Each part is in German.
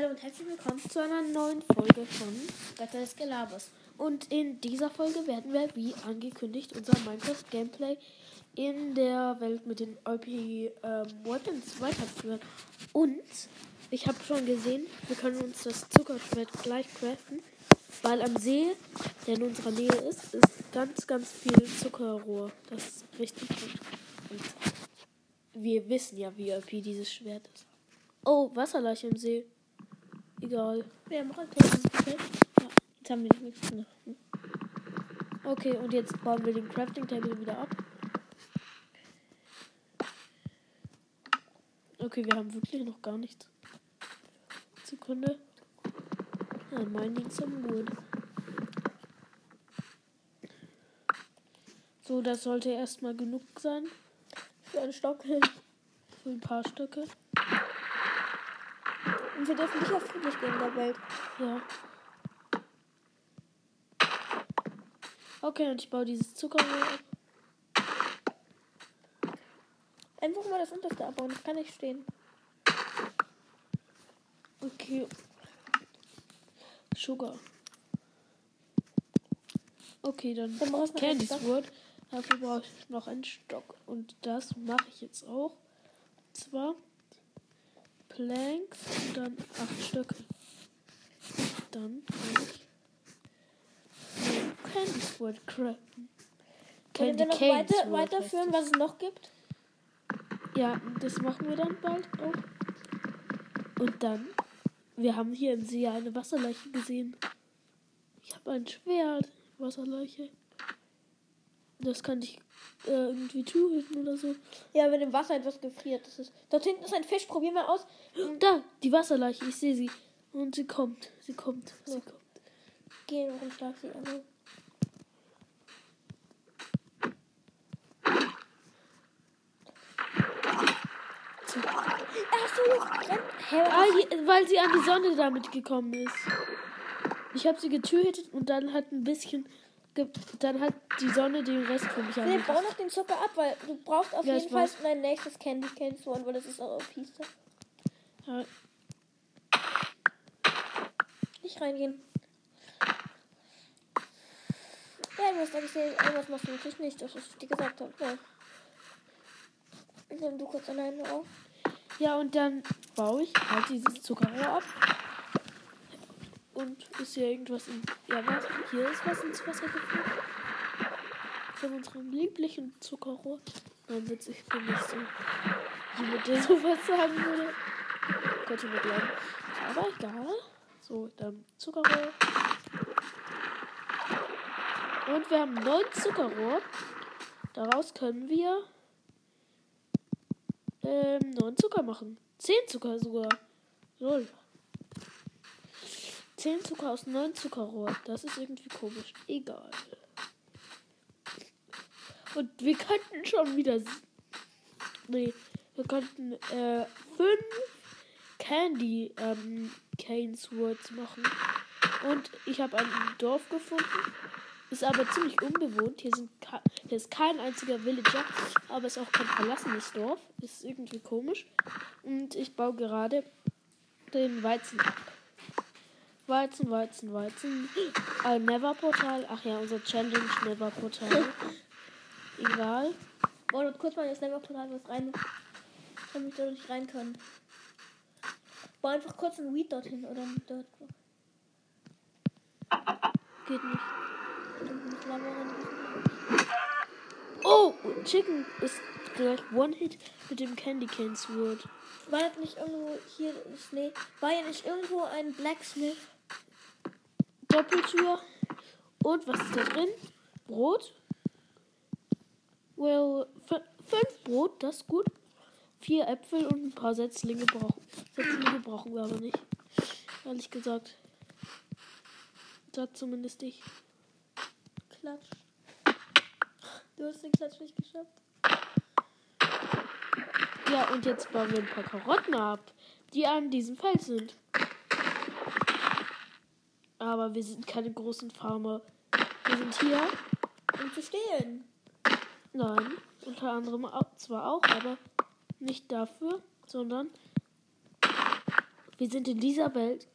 Hallo und herzlich willkommen zu einer neuen Folge von Götter des Gelabers. Und in dieser Folge werden wir, wie angekündigt, unser Minecraft-Gameplay in der Welt mit den OP ähm, Weapons weiterführen. Und ich habe schon gesehen, wir können uns das Zuckerschwert gleich craften, weil am See, der in unserer Nähe ist, ist ganz, ganz viel Zuckerrohr. Das ist richtig gut. Und wir wissen ja, wie OP dieses Schwert ist. Oh, Wasserleiche im See. Egal. Wir haben Raketen. Okay. Ja, jetzt haben wir nichts mehr. Okay, und jetzt bauen wir den Crafting Table wieder ab. Okay, wir haben wirklich noch gar nichts. Sekunde. Ja, mining some wood. So, das sollte erstmal genug sein. Für einen Stock. Für ein paar Stücke. Und wir dürfen nicht auf friedlich gehen in der Welt. Ja. Okay, und ich baue dieses Zuckerrohr ab. Einfach mal das unterste abbauen. Das kann nicht stehen. Okay. Sugar. Okay, dann Dann Candy's. Wood. Dafür brauche ich noch einen Stock. Und das mache ich jetzt auch. Und zwar Planks und dann acht Stöcke. Dann kann ich Candy's Wood craften. Wollen wir noch weiter, weiterführen, was es noch gibt? Ja, das machen wir dann bald auch. Und dann, wir haben hier im See eine Wasserleiche gesehen. Ich habe ein Schwert, Wasserleiche. Das kann ich äh, irgendwie two-hitten oder so. Ja, wenn im Wasser etwas gefriert. Das ist, dort hinten ist ein Fisch. Probier mal aus. Da, die Wasserleiche, ich sehe sie. Und sie kommt, sie kommt, sie Ja. kommt. Geh noch und schlag sie an. Ach so. Hä, Ah, weil sie an die Sonne damit gekommen ist. Ich habe sie getötet und dann hat ein bisschen, dann hat die Sonne den Rest für mich angefasst. bau noch den Zucker ab, weil du brauchst auf Ja, jeden Fall dein nächstes Candy Cane Sword, weil das ist auch Piste. Ja, Nicht reingehen. Ja, du hast gesehen, irgendwas machst du natürlich nicht, das ist, was ich dir gesagt habe. Ja. Nimm du kurz alleine auf. Ja, und dann baue ich halt dieses Zuckerrohr ab. Und ist hier irgendwas in. Ja, was? Hier ist was ins Wasser gefallen. Von unserem lieblichen Zuckerrohr. Dann wird sich für mich so. Jemand, der sowas sagen würde. Könnte mir. Ist aber egal. So, dann Zuckerrohr. Und wir haben neun Zuckerrohr. Daraus können wir ähm, neun Zucker machen. Zehn Zucker sogar. Lol. Zehn Zucker aus neun Zuckerrohr. Das ist irgendwie komisch. Egal. Und wir könnten schon wieder. Nee, wir könnten äh, fünf Candy ähm, Canes Words machen. Und ich habe ein Dorf gefunden. Ist aber ziemlich unbewohnt. Hier, sind hier ist kein einziger Villager, aber ist auch kein verlassenes Dorf. Ist irgendwie komisch. Und ich baue gerade den Weizen ab. Weizen, Weizen, Weizen. Ein Never-Portal. Ach ja, unser Challenge Never-Portal. Egal. Bau dort kurz mal das Never-Portal was rein, damit wir da nicht rein können. Bau einfach kurz ein Weed dorthin oder dort. Geht nicht. Oh, Chicken ist gleich One-Hit mit dem Candy Cane Sword. War nicht irgendwo hier nee, war ja nicht irgendwo ein Blacksmith? Doppeltür. Und was ist da drin? Brot. Well, fünf Brot, das ist gut. Vier Äpfel und ein paar Setzlinge brauchen. Setzlinge brauchen wir aber nicht. Ehrlich gesagt. Das zumindest ich. Klatsch. Du hast den Klatsch nicht geschafft. Ja, und jetzt bauen wir ein paar Karotten ab, die an diesem Feld sind. Aber wir sind keine großen Farmer. Wir sind hier Um zu stehlen. Nein, unter anderem auch, zwar auch, aber nicht dafür, sondern Wir sind in dieser Welt,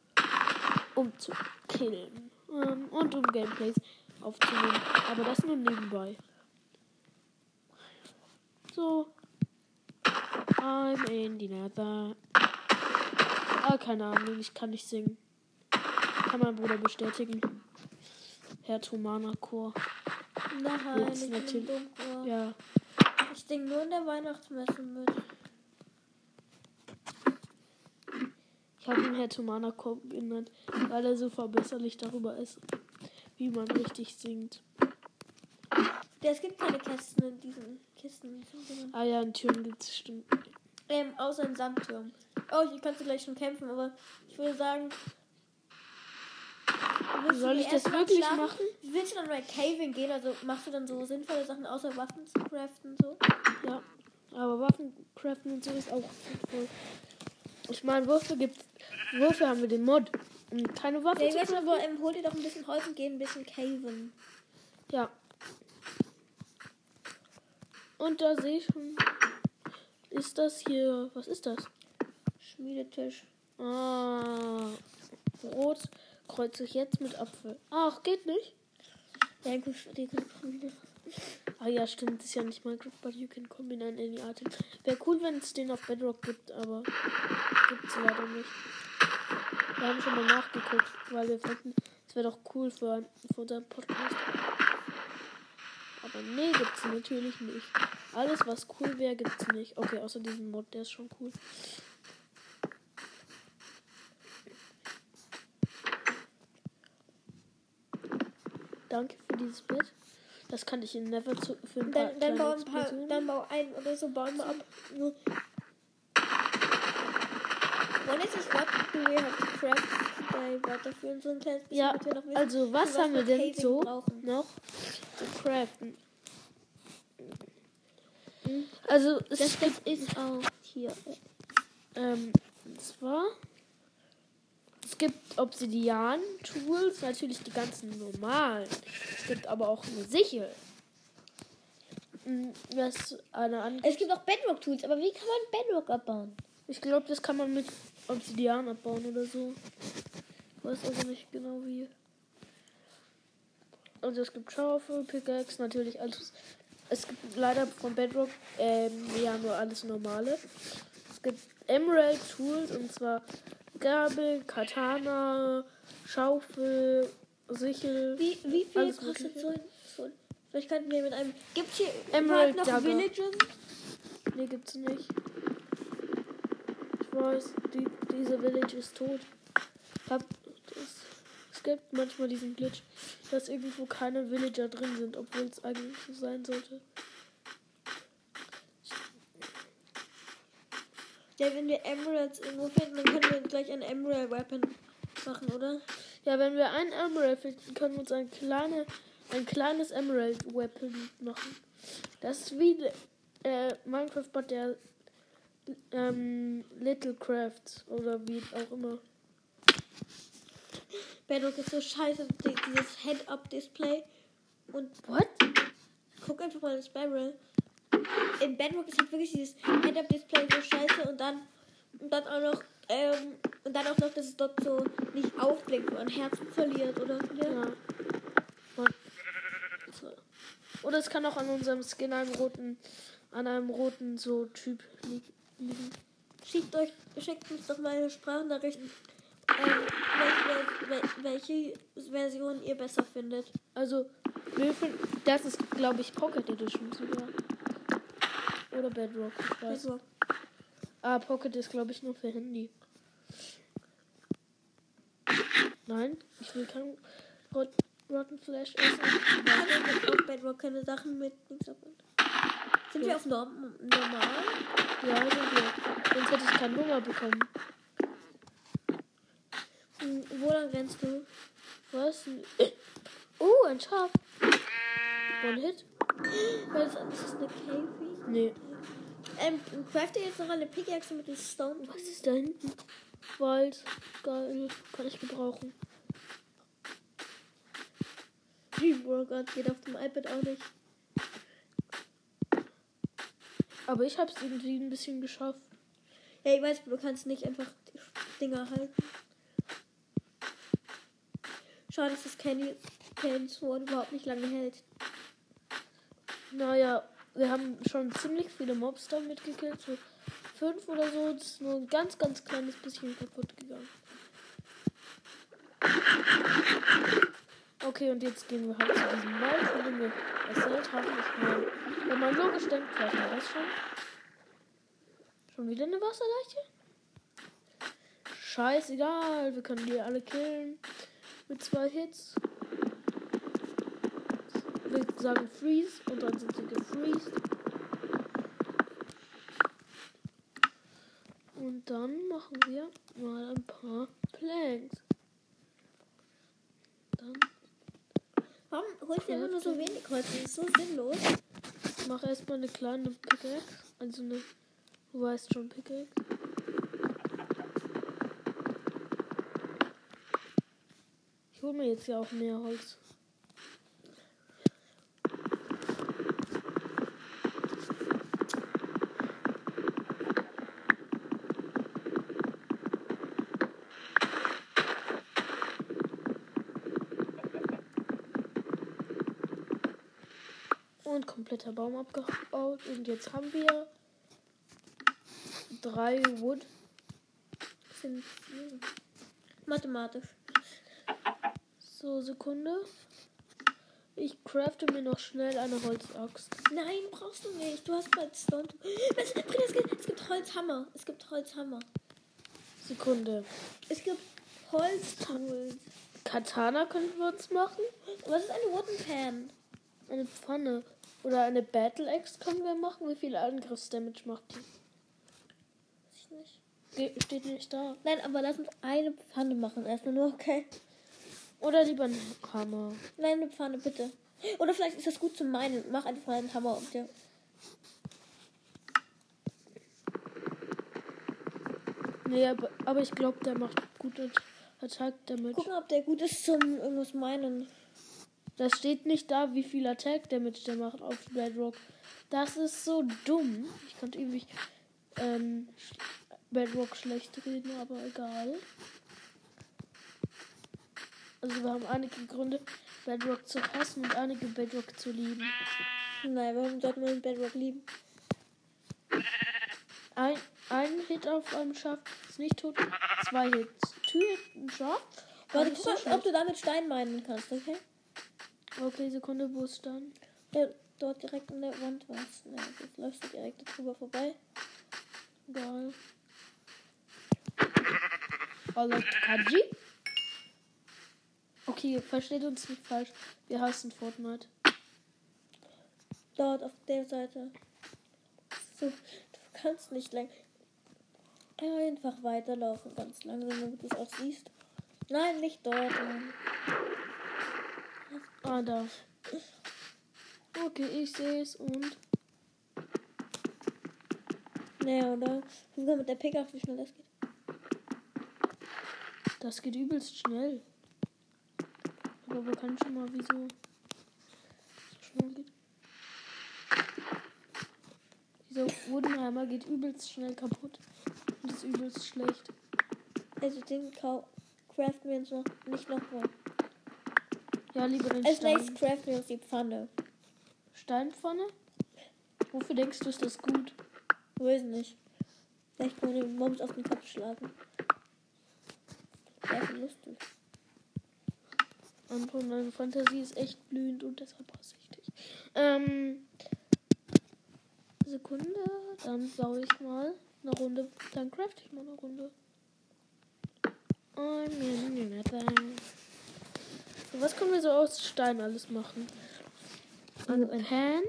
um zu killen ähm, und um Gameplays aufzunehmen. Aber das nur nebenbei. So. I'm in the nether. Ah, keine Ahnung, ich kann nicht singen. Kann mein Bruder bestätigen. Herr Tomana Chor. Nein, Jetzt natürlich-. Ja. Ich singe nur in der Weihnachtsmesse mit. Ich habe ihn Herr Tomana Chor genannt, weil er so verbesserlich darüber ist, wie man richtig singt. Ja, es gibt keine Kästen in diesen Kisten. Ah ja, in Türen gibt es stimmt. Ähm, außer im Sandturm. Oh, hier kannst du gleich schon kämpfen, aber ich würde sagen. Willst Soll ich das mal wirklich schlafen? machen? Willst du dann bei Caving gehen? Also machst du dann so sinnvolle Sachen außer Waffen zu craften so? Ja. Aber Waffencraften und so ist auch sinnvoll. Ich meine, Würfel gibt's. Würfel haben wir den Mod. Und keine Waffen zu jetzt craften. aber ähm, hol dir doch ein bisschen Holz und geh ein bisschen Caven. Ja. Und da sehe ich schon. Ist das hier. Was ist das? Schmiedetisch. Ah. Rot kreuze ich jetzt mit Apfel. Ach, geht nicht. Ja, gut, die können Ah ja, stimmt, ist ja nicht Minecraft, but you can combine any item. Wäre cool, wenn es den auf Bedrock gibt, aber gibt's leider nicht. Wir haben schon mal nachgeguckt, weil wir fanden, es wäre doch cool für, für unseren Podcast. Aber nee, gibt's natürlich nicht. Alles, was cool wäre, gibt's nicht. Okay, außer diesen Mod, der ist schon cool. Danke für dieses Bett. Das kann ich in Never zu, für ein paar Dann, dann, bau ein paar, Explosionen. dann bau ein oder so, bauen wir ab. Nur. Wann ist es what do we have to craft für uns so ein kleines bisschen, Ja, wir also was haben wir denn Caving so brauchen. noch zu craften? Also es Das, das ist auch hier. ähm, zwar es gibt Obsidian Tools, natürlich die ganzen normalen. Es gibt aber auch eine Sichel. Mm, Was eine andere. Es gibt auch Bedrock-Tools, aber wie kann man Bedrock abbauen? Ich glaube, das kann man mit Obsidian abbauen oder so. Ich weiß also nicht genau wie. Also es gibt Schaufel, Pickaxe, natürlich alles. Es gibt leider von Bedrock ähm, ja nur alles normale. Es gibt Emerald Tools und zwar Gabel, Katana, Schaufel, Sichel. Wie, wie viel Alles kostet so ein, so ein... Vielleicht könnten wir mit einem... Gibt hier Emerald noch Dagger. Villages? Nee, gibt's nicht. Ich weiß, die, diese Village ist tot. Hab, das, es gibt manchmal diesen Glitch, dass irgendwo keine Villager drin sind, obwohl es eigentlich so sein sollte. Ja, wenn wir Emeralds irgendwo finden, dann können wir gleich ein Emerald Weapon machen, oder? Ja, wenn wir einen Emerald finden, können wir uns ein, kleine, ein kleines Emerald Weapon machen. Das ist wie äh, Minecraft, but der ähm, Little Crafts oder wie auch immer. Bedrock ist so scheiße, die- dieses Head-Up-Display. Und What? guck einfach mal das Barrel. In Bedrock ist halt wirklich dieses Head-Up-Display so scheiße und dann und dann auch noch ähm, und dann auch noch, dass es dort so nicht aufblinkt, man Herzen verliert oder ja. Ja. Man- So. Oder es kann auch an unserem Skin einem roten, an einem roten so Typ li- liegen. Schickt euch, schickt uns doch mal eine Sprachnachricht, ähm, welche, wel- welche Version ihr besser findet. Also, wir finden, das ist, glaube ich, Pocket Edition sogar. Oder Bedrock, ich weiß. Bedrock. Ah, Pocket ist, glaube ich, nur für Handy. Nein, ich will kein Rot Rotten Flash essen. Kann ich auf Bedrock keine Sachen mit Sind wir Ja. auf Norm normal? Ja, sind wir. Sonst hätte ich keinen Hunger bekommen. Hm, Wo lang rennst du? Was? Oh, ein Schaf. One Hit? Was ist das eine Cave? Nee. Ähm, crafte jetzt noch eine Pickaxe mit dem Stone. Was ist da hinten? Wald. Geil. Kann ich gebrauchen. Dreamworkout geht auf dem iPad auch nicht. Aber ich hab's irgendwie ein bisschen geschafft. Ja, ich weiß, du kannst nicht einfach die Dinger halten. Schade, dass das Candy Sword überhaupt nicht lange hält. Naja, wir haben schon ziemlich viele Mobs damit gekillt. So fünf oder so. Das ist nur ein ganz, ganz kleines bisschen kaputt gegangen. Okay, und jetzt gehen wir halt zu diesem Wald, von dem wir erzählt haben. Ich meine, wenn man logisch denkt, weiß man das schon. Schon wieder eine Wasserleiche? Scheißegal, wir können die alle killen. Mit zwei Hits. Wir sagen Freeze und dann sind sie gefreezed. Und dann machen wir mal ein paar Planks. Dann Warum holst du immer nur so wenig Holz? Das ist so sinnlos. mach erstmal eine kleine Pickaxe. Also eine, du weißt schon, Pickaxe. Ich hole mir jetzt ja auch mehr Holz. Und kompletter Baum abgebaut. Und jetzt haben wir drei Wood. Mathematisch. So, Sekunde. Ich crafte mir noch schnell eine Holzaxt. Nein, brauchst du nicht. Du hast bald Stone. Was? Britta, Es gibt, es gibt Holzhammer. Es gibt Holzhammer. Sekunde. Es gibt Holztools. Katana könnten wir uns machen. Was ist eine Wooden Pan? Eine Pfanne. Oder eine Battle Axe können wir machen. Wie viel Angriffsdamage macht die? Weiß ich nicht. Steht nicht da. Nein, aber lass uns eine Pfanne machen. Erstmal nur, okay? Oder lieber ein Hammer. Nein, eine Pfanne, bitte. Oder vielleicht ist das gut zum Meinen. Mach einfach einen Hammer auf dir. Nee, aber, aber ich glaube, der macht gute Attack Damage. Gucken, ob der gut ist zum irgendwas meinen. Das steht nicht da, wie viel Attack Damage der macht auf Bedrock. Das ist so dumm. Ich konnte ewig ähm, Bedrock schlecht reden, aber egal. Also wir haben einige Gründe, Bedrock zu hassen und einige Bedrock zu lieben. Nein, warum sollte man Bedrock lieben? Ein, ein Hit auf einem Schaf ist nicht tot. Zwei Hits. Tür, ein Schaf. Warte, guck mal, ob du damit Stein meinen kannst, okay? Okay, Sekunde, wo ist dann? Ja, dort direkt an der Wand was. Ne, jetzt läufst du direkt drüber vorbei. Egal. Hallo, Kaji? Okay, versteht uns nicht falsch. Wir hassen Fortnite. Dort auf der Seite. So, du kannst nicht lang. Einfach weiterlaufen, ganz langsam, damit du es auch siehst. Nein, nicht dort. Mann. Ah, da. Okay, ich sehe es und. Nee, oder? Mal mit der Pickaxe, wie schnell das geht. Das geht übelst schnell. Aber wir können schon mal, wieso so schnell geht. Dieser Woodenhammer geht übelst schnell kaputt. Und ist übelst schlecht. Also den kau craften wir uns noch nicht nochmal. Ja, lieber den Als Stein. nächstes craften wir uns die Pfanne. Steinpfanne? Wofür denkst du, ist das gut? Weiß nicht. Vielleicht können wir den Mobs auf den Kopf schlagen. Wäre voll lustig. Anton, deine Fantasie ist echt blühend und deshalb dich. Ähm. Sekunde, dann baue ich mal eine Runde. Dann craft ich mal eine Runde. I'm in. So, was können wir so aus Stein alles machen? Eine Pan.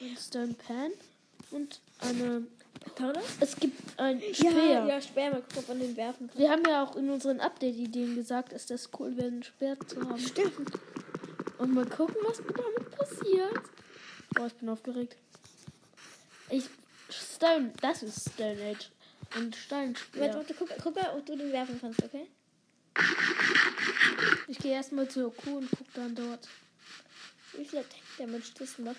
Ein Stone Pan. Und eine. Katana? Es gibt ein Speer. Ja, ja, Speer. Mal gucken, ob man den werfen kann. Wir haben ja auch in unseren Update-Ideen gesagt, ist das cool wäre, ein Speer zu haben. Stimmt. Und mal gucken, was damit passiert. Oh, ich bin aufgeregt. Ich. Stone, das ist Stone Age. Ein Steinspeer. Warte, warte, guck, guck mal, ob du den werfen kannst, okay? Ich gehe erstmal zur Kuh und guck dann dort. Wie viel Attack Damage das macht.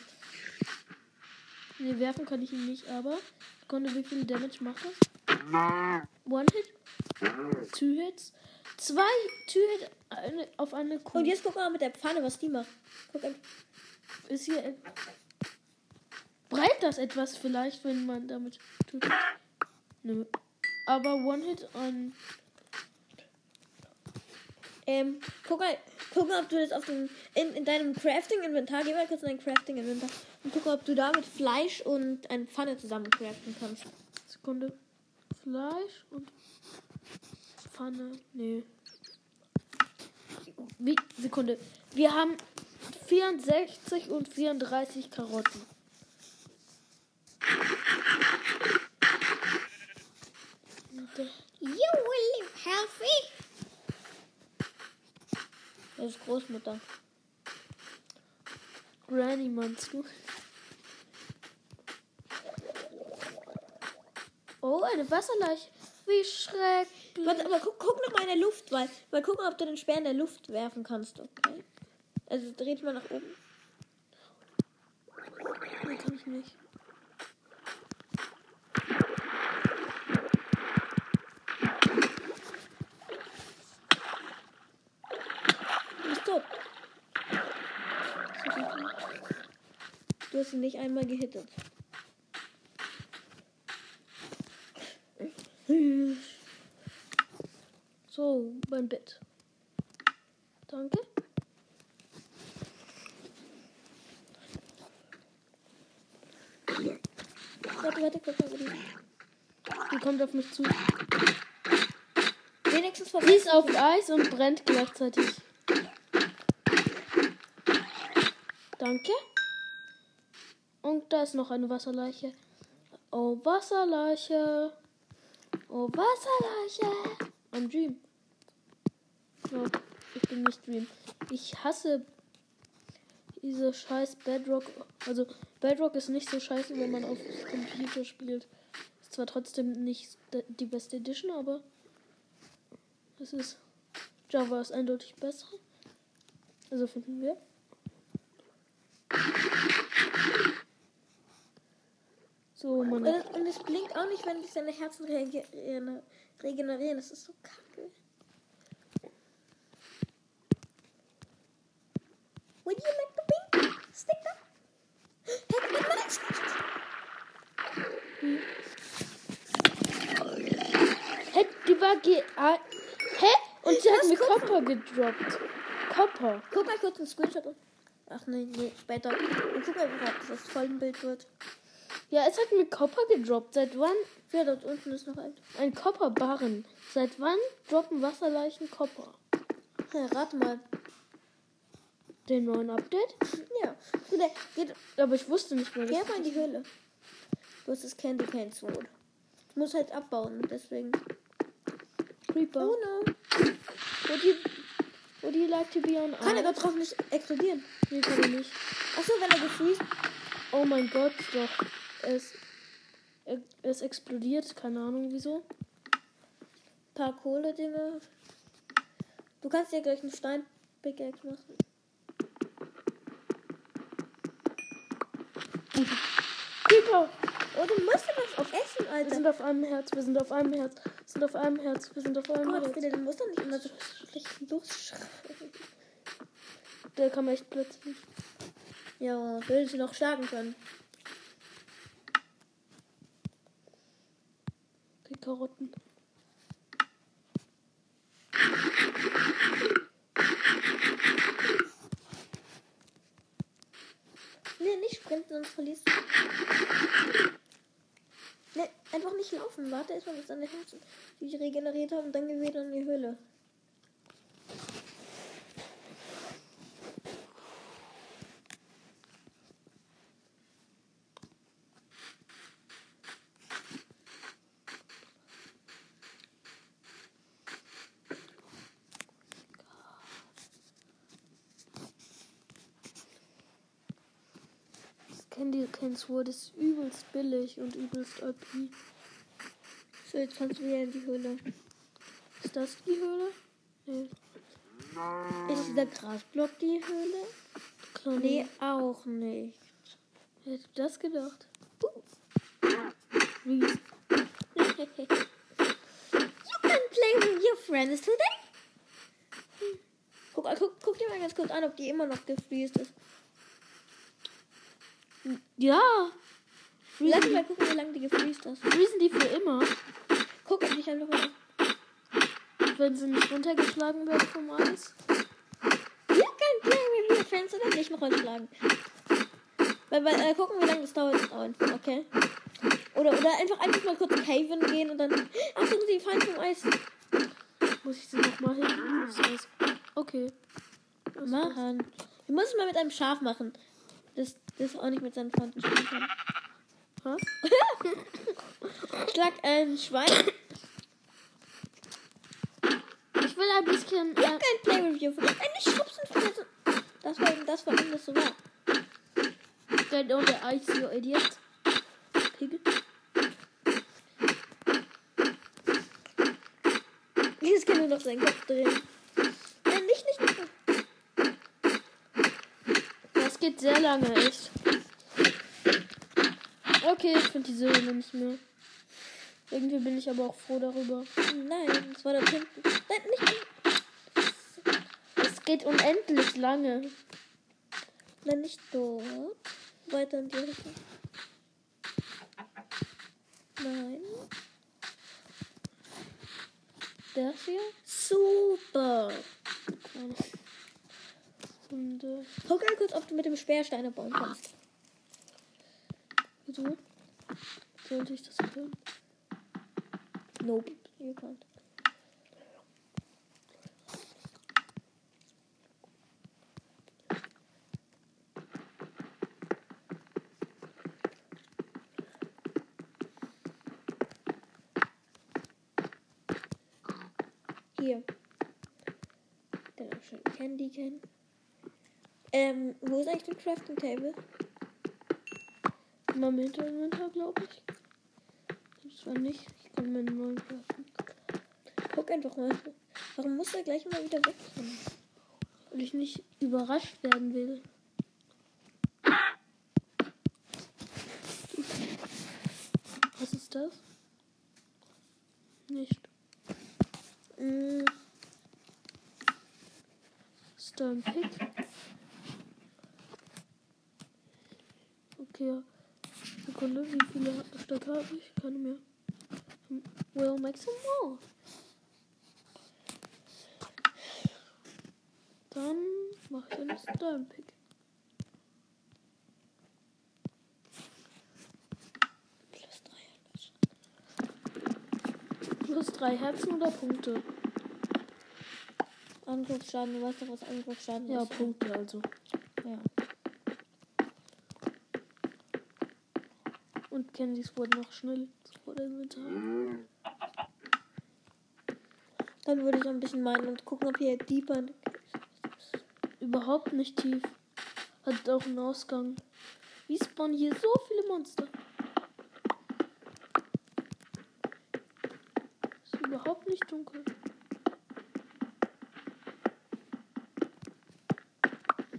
Ne, werfen kann ich ihn nicht, aber Sekunde, wie viel Damage macht das? One Hit? Two Hits? Zwei Two Hit eine, auf eine Kuh. Und jetzt guck mal mit der Pfanne, was die macht. Guck an. ist hier. Breit das etwas vielleicht, wenn man damit tut? Nö. Aber One Hit on. Ähm, guck mal, guck mal, ob du das auf dem, in, in deinem Crafting-Inventar, geh mal kurz in dein Crafting-Inventar und guck mal, ob du damit Fleisch und eine Pfanne zusammen craften kannst. Sekunde. Fleisch und Pfanne. Nee. Wie? Sekunde. Wir haben 64 und 34 Karotten. You will live healthy. Das ist Großmutter. Granny meinst du? Oh, eine Wasserleiche. Wie schrecklich. Warte, aber guck, guck noch mal in der Luft, weil, mal gucken, ob du den Speer in der Luft werfen kannst, okay? Also dreh dich mal nach oben. Nee, kann ich nicht. Tot. Du hast ihn nicht einmal gehittet. So, mein Bett. Danke. Warte, warte, mal, wo die. Kommt auf mich zu. Wenigstens Sie ist auf Eis und brennt gleichzeitig. Danke. Und da ist noch eine Wasserleiche. Oh, Wasserleiche. Oh, Wasserleiche. I'm Dream. No, ich bin nicht Dream. Ich hasse diese scheiß Bedrock. Also, Bedrock ist nicht so scheiße, wenn man auf Computer spielt. Ist zwar trotzdem nicht die beste Edition, aber es ist. Java ist eindeutig besser. Also finden wir. So, Und, meine. und es blinkt auch nicht, wenn sich seine Herzen regenerieren. regenerieren. Das ist so kacke. Would you like the pink sticker? Gib mir das. Hä, die war G. A Hä? Und sie hat mir? Copper gedroppt. Copper. Guck mal kurz einen Screenshot. Ach nee, nee, später. Und guck mal, ob das Folgenbild wird. Ja, es hat mir Copper gedroppt. Seit wann? Ja, dort unten ist noch ein. Ein Copper-Barren. Seit wann droppen Wasserleichen Copper? Ja, rate mal. Den neuen Update? Ja. Geht, Aber ich wusste nicht mehr. geh mal in die Höhle. Du hast das Candy Cane Sword. Du musst halt abbauen, deswegen. Creeper. Oh no. Would you, would you like to be on Kann er drauf nicht explodieren? Nee, kann er nicht. Achso, wenn er gefriest. Oh mein Gott, doch. Es, es explodiert. Keine Ahnung wieso. Paar Kohle-Dinge. Du kannst dir gleich einen Stein-Pickaxe machen. Creeper! Oh, du musst ja was auf Essen, Wir Alter. sind auf einem Herz, wir sind auf einem Herz, wir sind auf einem Herz, wir sind auf einem Gott, Herz. bitte, du musst doch nicht immer so schlecht losschreien. Der kam echt plötzlich. Ja, will sie noch schlagen können. Karotten. Nee, nicht sprinten, sonst verlierst du. Nee, einfach nicht laufen. Warte erstmal, bis deine Herzen sich regeneriert haben und dann geh wieder in die Höhle. Das Sword ist übelst billig und übelst OP. So, jetzt kannst du wieder in die Höhle. Ist das die Höhle? Nee. Ist dieser Grasblock die Höhle? Klar, Nee, auch nicht. Wer hätte das gedacht? Wie? you can play with your friends today. Guck, guck, guck dir mal ganz kurz an, ob die immer noch gefriest ist. Ja. Lass mal die, gucken, wie lange die gefriest ist. freezen die für immer, Guck einfach mal an. wenn sie nicht runtergeschlagen werden vom Eis. Can play with your friends oder nicht noch schlagen. Weil, weil, äh, gucken, wie lange das dauert. dauert. Okay. Oder, oder einfach einfach mal kurz caven gehen und dann. Achtung, sie fallen vom Eis. Muss ich sie nochmal hin? aufs Eis? Okay. Ist Machen. Wir müssen mal mit einem Schaf machen. Das, das auch nicht mit seinen Freunden spielen kann. Was? Schlag ein Schwein. Ich will ein bisschen. You Äh, can play with your friends. Ey, nicht schubsen, Freunde. Das war, das war alles so wahr. Get on the ice, you idiot. Pig. Jetzt kann nur noch seinen Kopf drehen. Nein, nicht, nicht, nicht. Das geht sehr lange, echt. Okay, ich finde diese Höhle nicht mehr. Irgendwie bin ich aber auch froh darüber. Nein, das war da hinten. Nein, nicht. Es geht unendlich lange. Nein, nicht dort. Weiter in die Richtung. Nein. Der hier? Super. Keine. Und, äh, Guck mal kurz, ob du mit dem Speer Steine bauen kannst. wieso? Sollte ich das können? Nope. You can't. Hier. Schon Candy kennen. Ähm, wo ist eigentlich das Crafting Table? In meinem Hintergrund, glaube ich. Das war nicht. Ich kann meinen neuen werfen. Guck einfach mal. Warum muss er gleich mal wieder weg? Weil ich nicht überrascht werden will. Was ist das? Nicht. Mm, Ist da ein Pick? Okay. Sekunde, wie viele Stück habe ich? Keine mehr. We'll make some more. Dann mache ich einen Stone Pick. plus drei. Plus drei Herzen oder Punkte? Angriffsschaden, du weißt doch, was Angriffsschaden Ja, ist. Punkte also. Ja. Und Candies wurden noch schnell vor der Inventar. Dann würde ich ein bisschen meinen und gucken, ob hier Deeper. Überhaupt nicht tief. Hat auch einen Ausgang. Wie spawnen hier so viele Monster? Ist überhaupt nicht dunkel.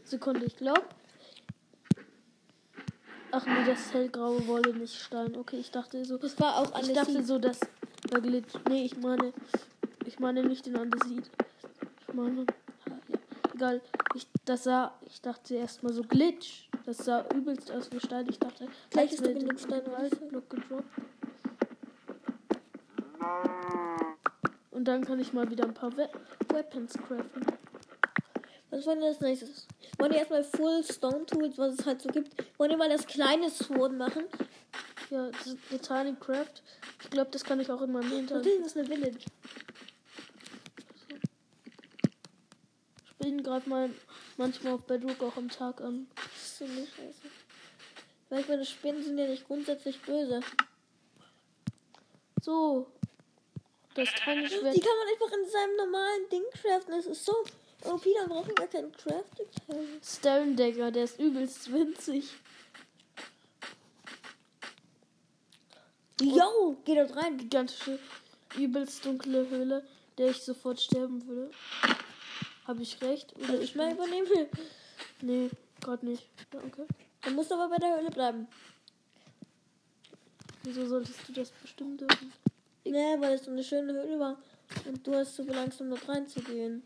Sekunde, ich glaube. Ach nee, das hellgraue Wolle, nicht Stein. Okay, ich dachte so. Das war auch Ich alles. dachte so, dass der Glitch. Nee, ich meine. Ich meine nicht den Andesit. Ich meine. Ja, egal. Ich, das sah. Ich dachte erstmal so Glitch. Das sah übelst aus wie Stein. Ich dachte. Gleich als ist genug den Stein. Waldblock gedroppt. Und dann kann ich mal wieder ein paar We Weapons craften. Was wollen wir als nächstes? Wollen wir erstmal Full Stone Tools, was es halt so gibt? Wollen wir mal das kleine Sword machen? Ja, das ist Tiny Craft. Ich glaube, das kann ich auch in meinem Hintergrund. hinten ist eine Village. Spielen greift man manchmal auf Bedrock auch am Tag an. Das ist so eine Scheiße. Weil ich meine, Spinnen sind ja nicht grundsätzlich böse. So. Das Die Schwert. kann man einfach in seinem normalen Ding craften. Das ist so OP, dann brauchen wir keinen Crafting. Stone Dagger, der ist übelst winzig. Yo, geh dort rein. Gigantische, übelst dunkle Höhle, der ich sofort sterben würde. Habe ich recht? Oder ich mal übernehmen? Nee, gerade nicht. Danke. Dann musst aber bei der Höhle bleiben. Wieso solltest du das bestimmen dürfen? Nee, weil es so eine schöne Höhle war. Und du hast so um dort reinzugehen.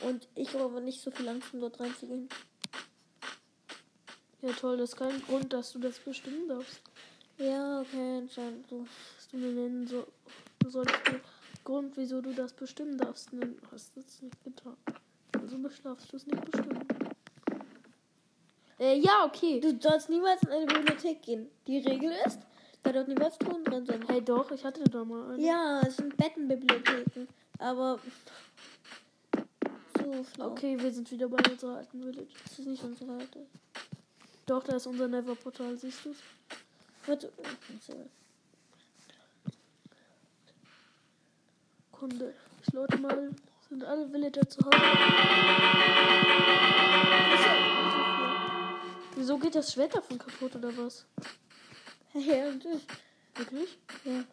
Und ich habe aber nicht so viel Angst, um dort reinzugehen. Ja toll, das ist kein Grund, dass du das bestimmen darfst. Ja, okay, anscheinend so. Was du mir nennen so, du solltest den Grund, wieso du das bestimmen darfst, nennen. Hast du es nicht getan. Also bestrafst du es nicht bestimmen. Äh, ja, okay. Du sollst niemals in eine Bibliothek gehen. Die Regel ist, da dort niemals Ton drin sind. Hey doch, ich hatte da mal eine. Ja, es sind Bettenbibliotheken. Aber Okay, wir sind wieder bei unserer alten Village. Das ist nicht unsere alte. Doch, da ist unser Never-Portal, siehst du Warte. Kunde. Ich lade mal. Sind alle Villager zu Hause? Wieso geht das Schwert davon kaputt oder was? Ja, natürlich. Wirklich? Ja.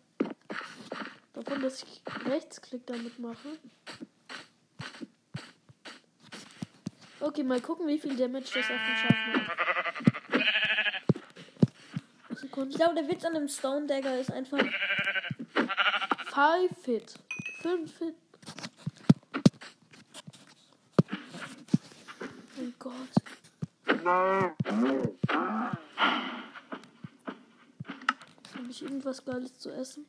Davon, dass ich Rechtsklick damit mache. Okay, mal gucken, wie viel Damage das auf den Schaf. Ich Sekunde. glaube, der Witz an dem Stone Dagger ist einfach. 5 Hit. 5 Hit. Mein Gott. Habe ich irgendwas Geiles zu essen?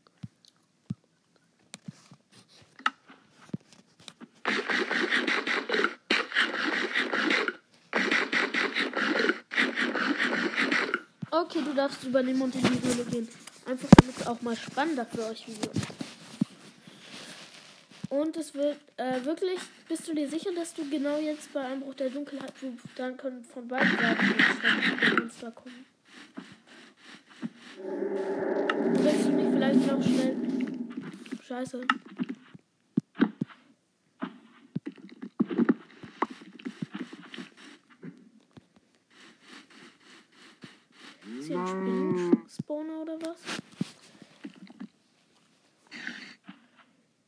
Okay, du darfst übernehmen und in die Höhle gehen. Einfach damit es auch mal spannender für euch wird. Und es wird äh, wirklich, bist du dir sicher, dass du genau jetzt bei Einbruch der Dunkelheit, wo dann können von beiden Seiten Monster- kommen? Willst du nicht vielleicht noch schnell. Scheiße. Ist hier ein Spinnen-Spawner oder was?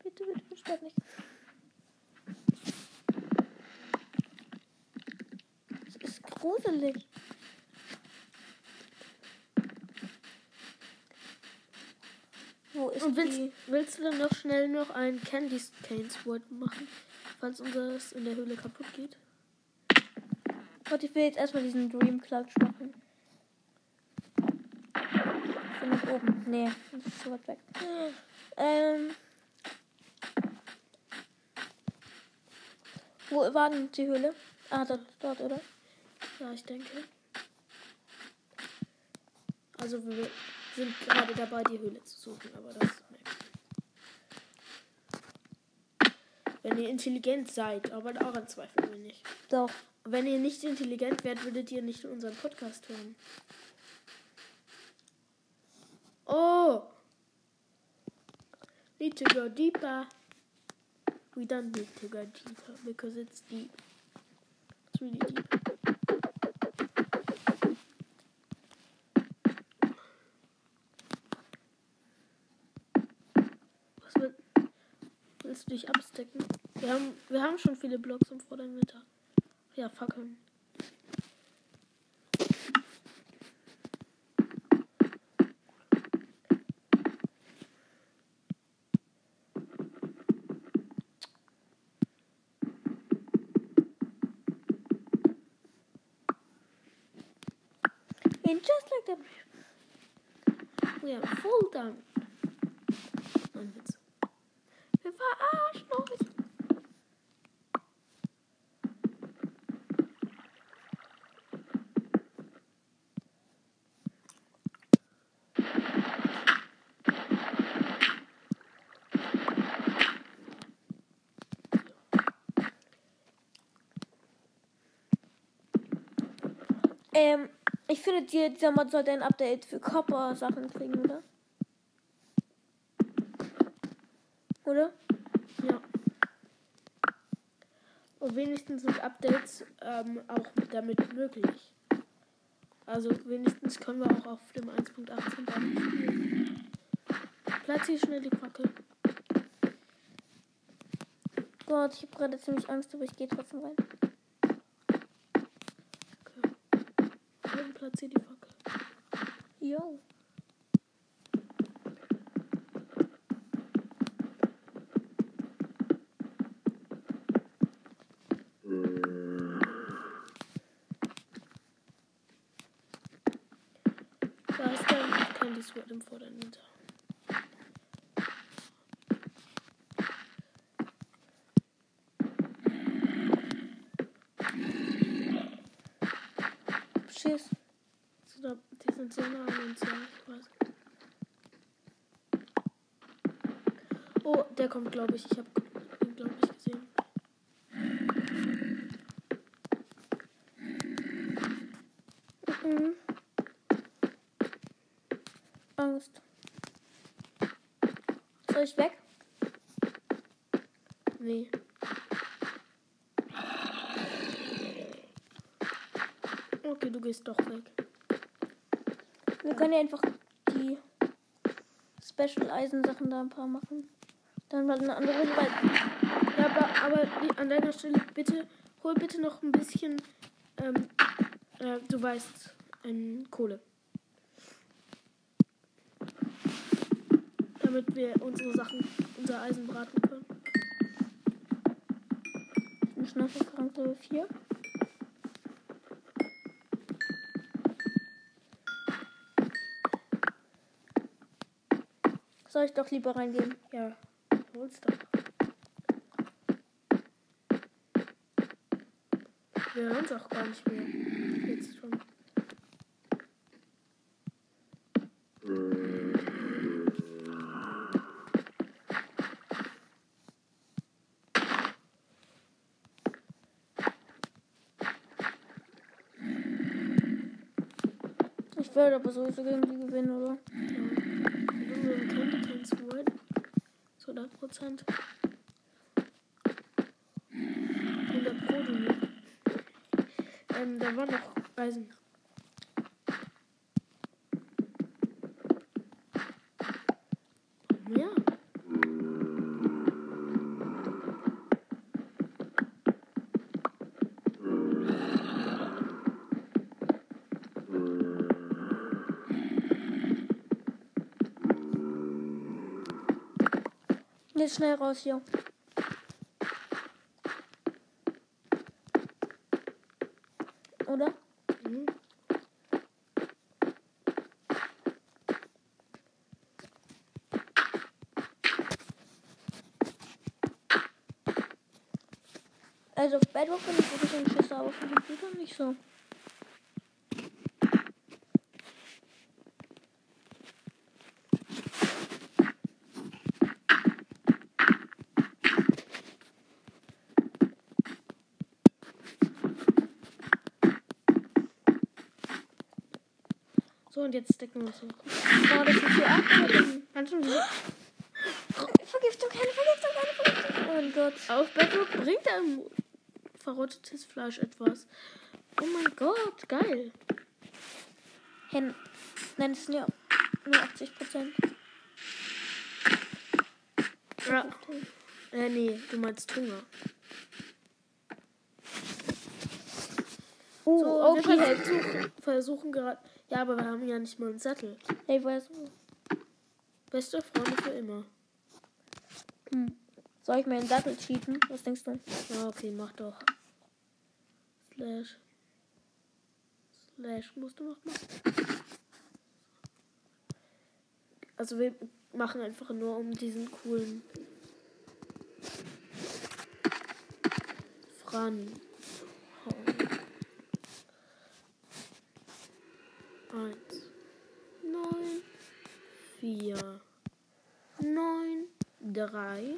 Bitte, bitte, bitte, stopp nicht. Es ist gruselig. Wo ist Und willst, die? willst du dann noch schnell noch ein Candy Cane Sword machen, falls unseres in der Höhle kaputt geht? Warte, ich will jetzt erstmal diesen Dream Clutch machen. Von nach oben. Nee, das ist zu weit weg. Ähm. Wo war denn die Höhle? Ah, dort, dort, oder? Ja, ich denke. Also wir sind gerade dabei, die Höhle zu suchen, aber das. Wenn ihr intelligent seid, aber daran zweifeln wir nicht. Doch. Wenn ihr nicht intelligent wärt, würdet ihr nicht unseren Podcast hören. Oh! Need to go deeper. We don't need to go deeper because it's deep. It's really deep. Was will, willst du dich abstecken? Wir haben, wir haben schon viele Blocks im vorderen Winter. Ja, Fackeln. And just like that. We are full down. Nein, Witz. Wir verarschen euch. Ähm, ich finde, die, dieser Mod sollte ein Update für Copper-Sachen kriegen, oder? Oder? Ja. Und wenigstens sind Updates ähm, auch damit möglich. Also wenigstens können wir auch auf dem 1.18 damit spielen. Platziere schnell die Fackel. Gott, ich habe gerade ziemlich Angst, aber ich gehe trotzdem rein. Und platziere die Fackel. Jo. Sword im vorderen Winter. Tschüss. So, da, die sind sehr nah an uns, ja, ich weiß. Oh, der kommt, glaube ich. Ich habe ihn, glaube ich, gesehen. Mhm. Angst. Soll ich weg? Nee. Okay, du gehst doch weg. Wir können ja einfach die Special Eisen Sachen da ein paar machen. Dann mal eine andere Runde, Ja, aber, aber an deiner Stelle bitte, hol bitte noch ein bisschen, ähm, äh, du weißt, ähm, Kohle. Damit wir unsere Sachen, unser Eisen braten können. ich bin schon auf Rang Level 4. Soll ich doch lieber reingehen? Ja, doch. Wir hören uns auch gar nicht mehr. Jetzt schon. Ich werde aber sowieso gegen die gewinnen, oder? Wir kennen kein Sword. Zu 100 Prozent. 100 Pro, du. Ähm, da war noch Eisen. Jetzt schnell raus hier. Oder? Mhm. Also auf Bedrock bin ich wirklich ein Schisser, aber auf dem Computer nicht so. Und jetzt decken wir uns noch. Oh, das ist hier ab. Kannst du Vergiftung, keine Vergiftung, keine Vergiftung. Oh mein Gott. Auf Bedrock bringt einem verrottetes Fleisch etwas. Oh mein Gott, geil. Hen. Nein, es sind ja nur 80 Prozent. Ja. Äh, nee, du meinst Hunger. Uh, So, okay. wir versuchen, versuchen gerade. Ja, aber wir haben ja nicht mal einen Sattel. Hey, was? Beste Freunde für immer. Hm. Soll ich mir einen Sattel cheaten? Was denkst du? Ja, okay, mach doch. Slash. Slash musst du noch machen. Also wir machen einfach nur um diesen coolen Fran. 2.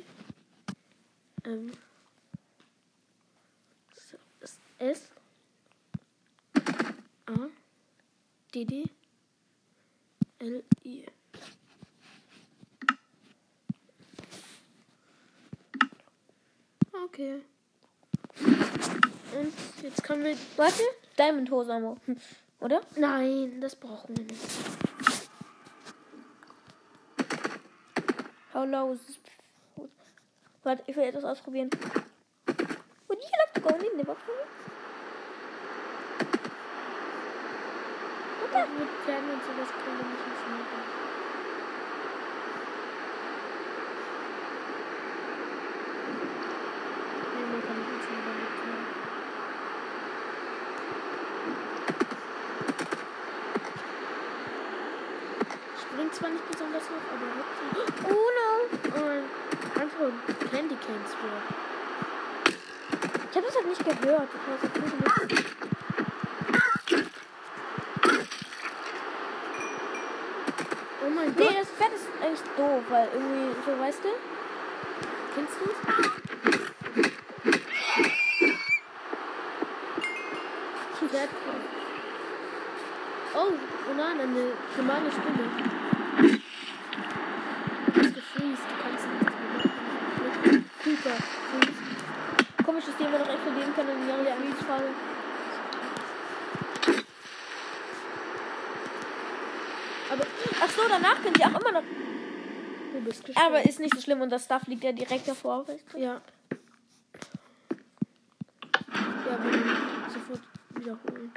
Ähm, so, ist S. A. D. D. L. I. Okay. Und jetzt können wir. Warte, Diamond Hose haben wir. Hm, oder? Nein, das brauchen wir nicht. How low is this Warte, ich will etwas ausprobieren. Would you like to go in the box? Okay. Mit Pferden und sowas können wir nicht ins Meer. Nee, man kann nicht ins Meer mit Pferden. Spring nicht besonders hoch, aber trotzdem. Oh no. Und einfach Candy Cane Sword. Ich habe das halt nicht gehört. Ich weiß nicht, Oh mein Nee, Gott. das Pferd ist eigentlich doof, weil irgendwie, so weißt du? Kennst du es? Schwertkraft. Oh, oh nein, eine gemeine Stimme. Du bist gefreezed, du kannst nichts mehr machen. Creeper, freeze. Komisch, dass die immer noch explodieren können in ihrer Freeze-Phase. Aber Ach so, danach können sie auch immer noch. du bist gestorben. Aber ist nicht so schlimm und das Stuff liegt ja direkt davor. weißt du? Ja. Ja, wir sofort wiederholen.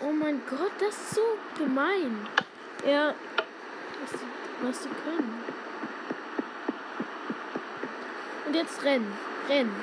Oh mein Gott, das ist so gemein, Ja. was sie, was sie können. Und jetzt rennen. Rennen,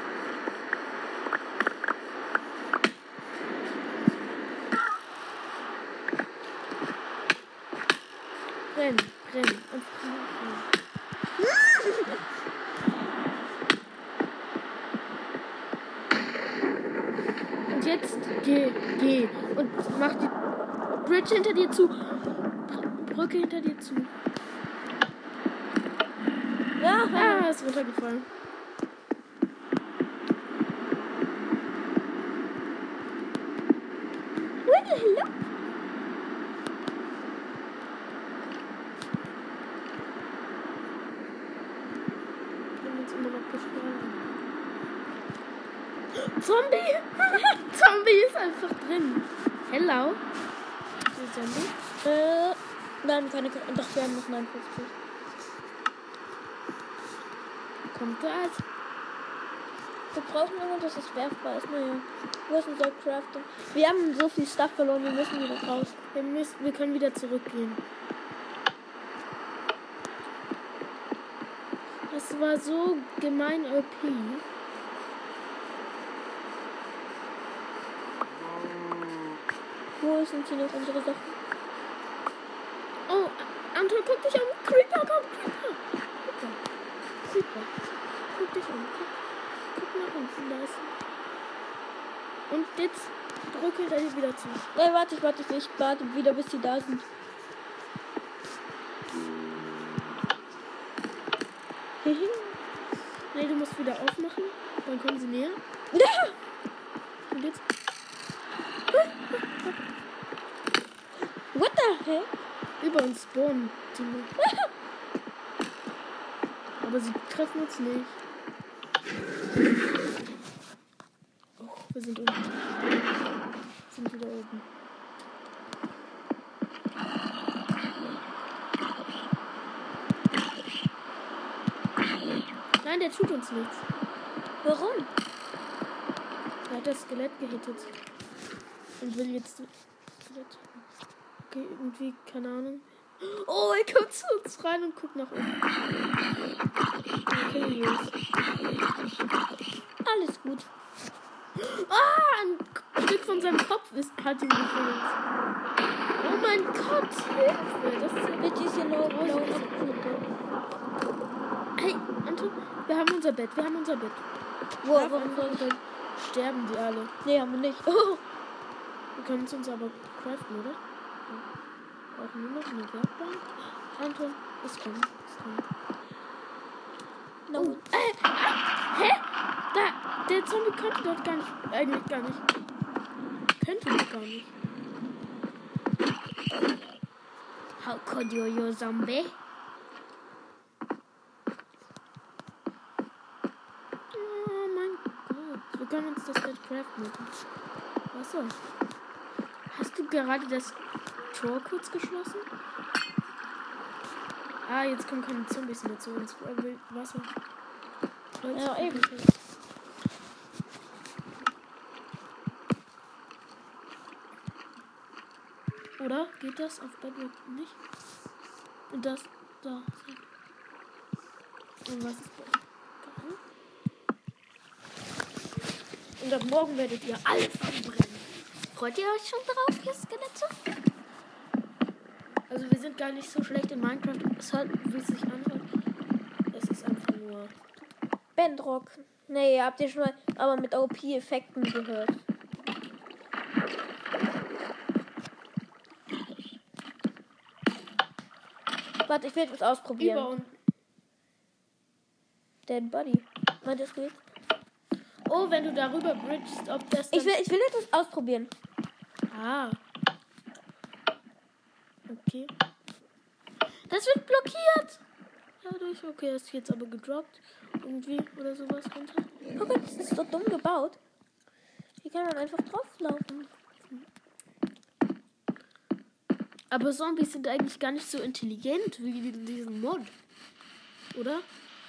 52. Kommt das? Wir brauchen irgendwas, dass es werfbar ist. Naja, wo ist unser Crafting? Wir haben so viel Stuff verloren, wir müssen wieder raus. Wir, müssen, wir können wieder zurückgehen. Das war so gemein OP. Wo sind hier noch unsere Sachen? Anton, guck dich an. Creeper, komm, Creeper. Creeper. Creeper. Guck dich an. Guck, guck nach unten, da ist. Und jetzt drücke er wieder zu. Nein, warte, ich warte, ich warte wieder, bis die da sind. Nee, du musst wieder aufmachen. Dann kommen sie näher. Und jetzt. What the hell? Über uns spawnen. Die Aber sie treffen uns nicht. Oh, wir sind unten. Sind wieder oben. Nein, der tut uns nichts. Warum? Er hat das Skelett gehittet. Und will jetzt. Okay, irgendwie, keine Ahnung. Oh, er kommt zu uns rein und guckt nach unten. Okay, jetzt. Alles gut. Ah, ein Stück von seinem Kopf ist, hat ihn gefunden. Oh mein Gott, Hilfe. Das ist ja Bitte ist hier noch blau Hey, Anton, wir haben unser Bett, wir haben unser Bett. Wo, warum soll und dann sterben die alle. Nee, haben wir nicht. Oh. Wir können es uns aber craften, oder? Brauchen wir noch eine Werkbank? Anton, es kommt, es kommt. No. Oh, äh, ah, hä? Da, der Zombie könnte dort gar nicht, eigentlich gar nicht. Könnte doch gar nicht. How could you, you zombie? Oh mein Gott. Wir können uns das Bett craften. mit. Wasser. Hast du gerade das Tor kurz geschlossen? Ah, jetzt kommen keine Zombies mehr zu uns. Will Wasser. Ja, eben. Oder? Geht das auf Bedrock nicht? Und das da. Und was ist das? Und ab morgen werdet ihr alle verbrennen. Freut ihr euch schon drauf, ihr Skelette? Also wir sind gar nicht so schlecht in Minecraft. Es hat, wie es sich anhört. Es ist einfach nur. Bedrock. Nee, habt ihr schon mal aber mit OP-Effekten gehört. Warte, ich will etwas ausprobieren. Über und. Dead Body. Meint das geht? Oh, wenn du darüber bridgest, ob das. Ich will, ich will etwas ausprobieren. Ah. Okay. Das wird blockiert. Dadurch, okay, ist jetzt aber gedroppt. Irgendwie oder sowas runter. Oh Gott, das ist so dumm gebaut. Hier kann man einfach drauflaufen. Aber Zombies sind eigentlich gar nicht so intelligent wie in diesem Mod. Oder?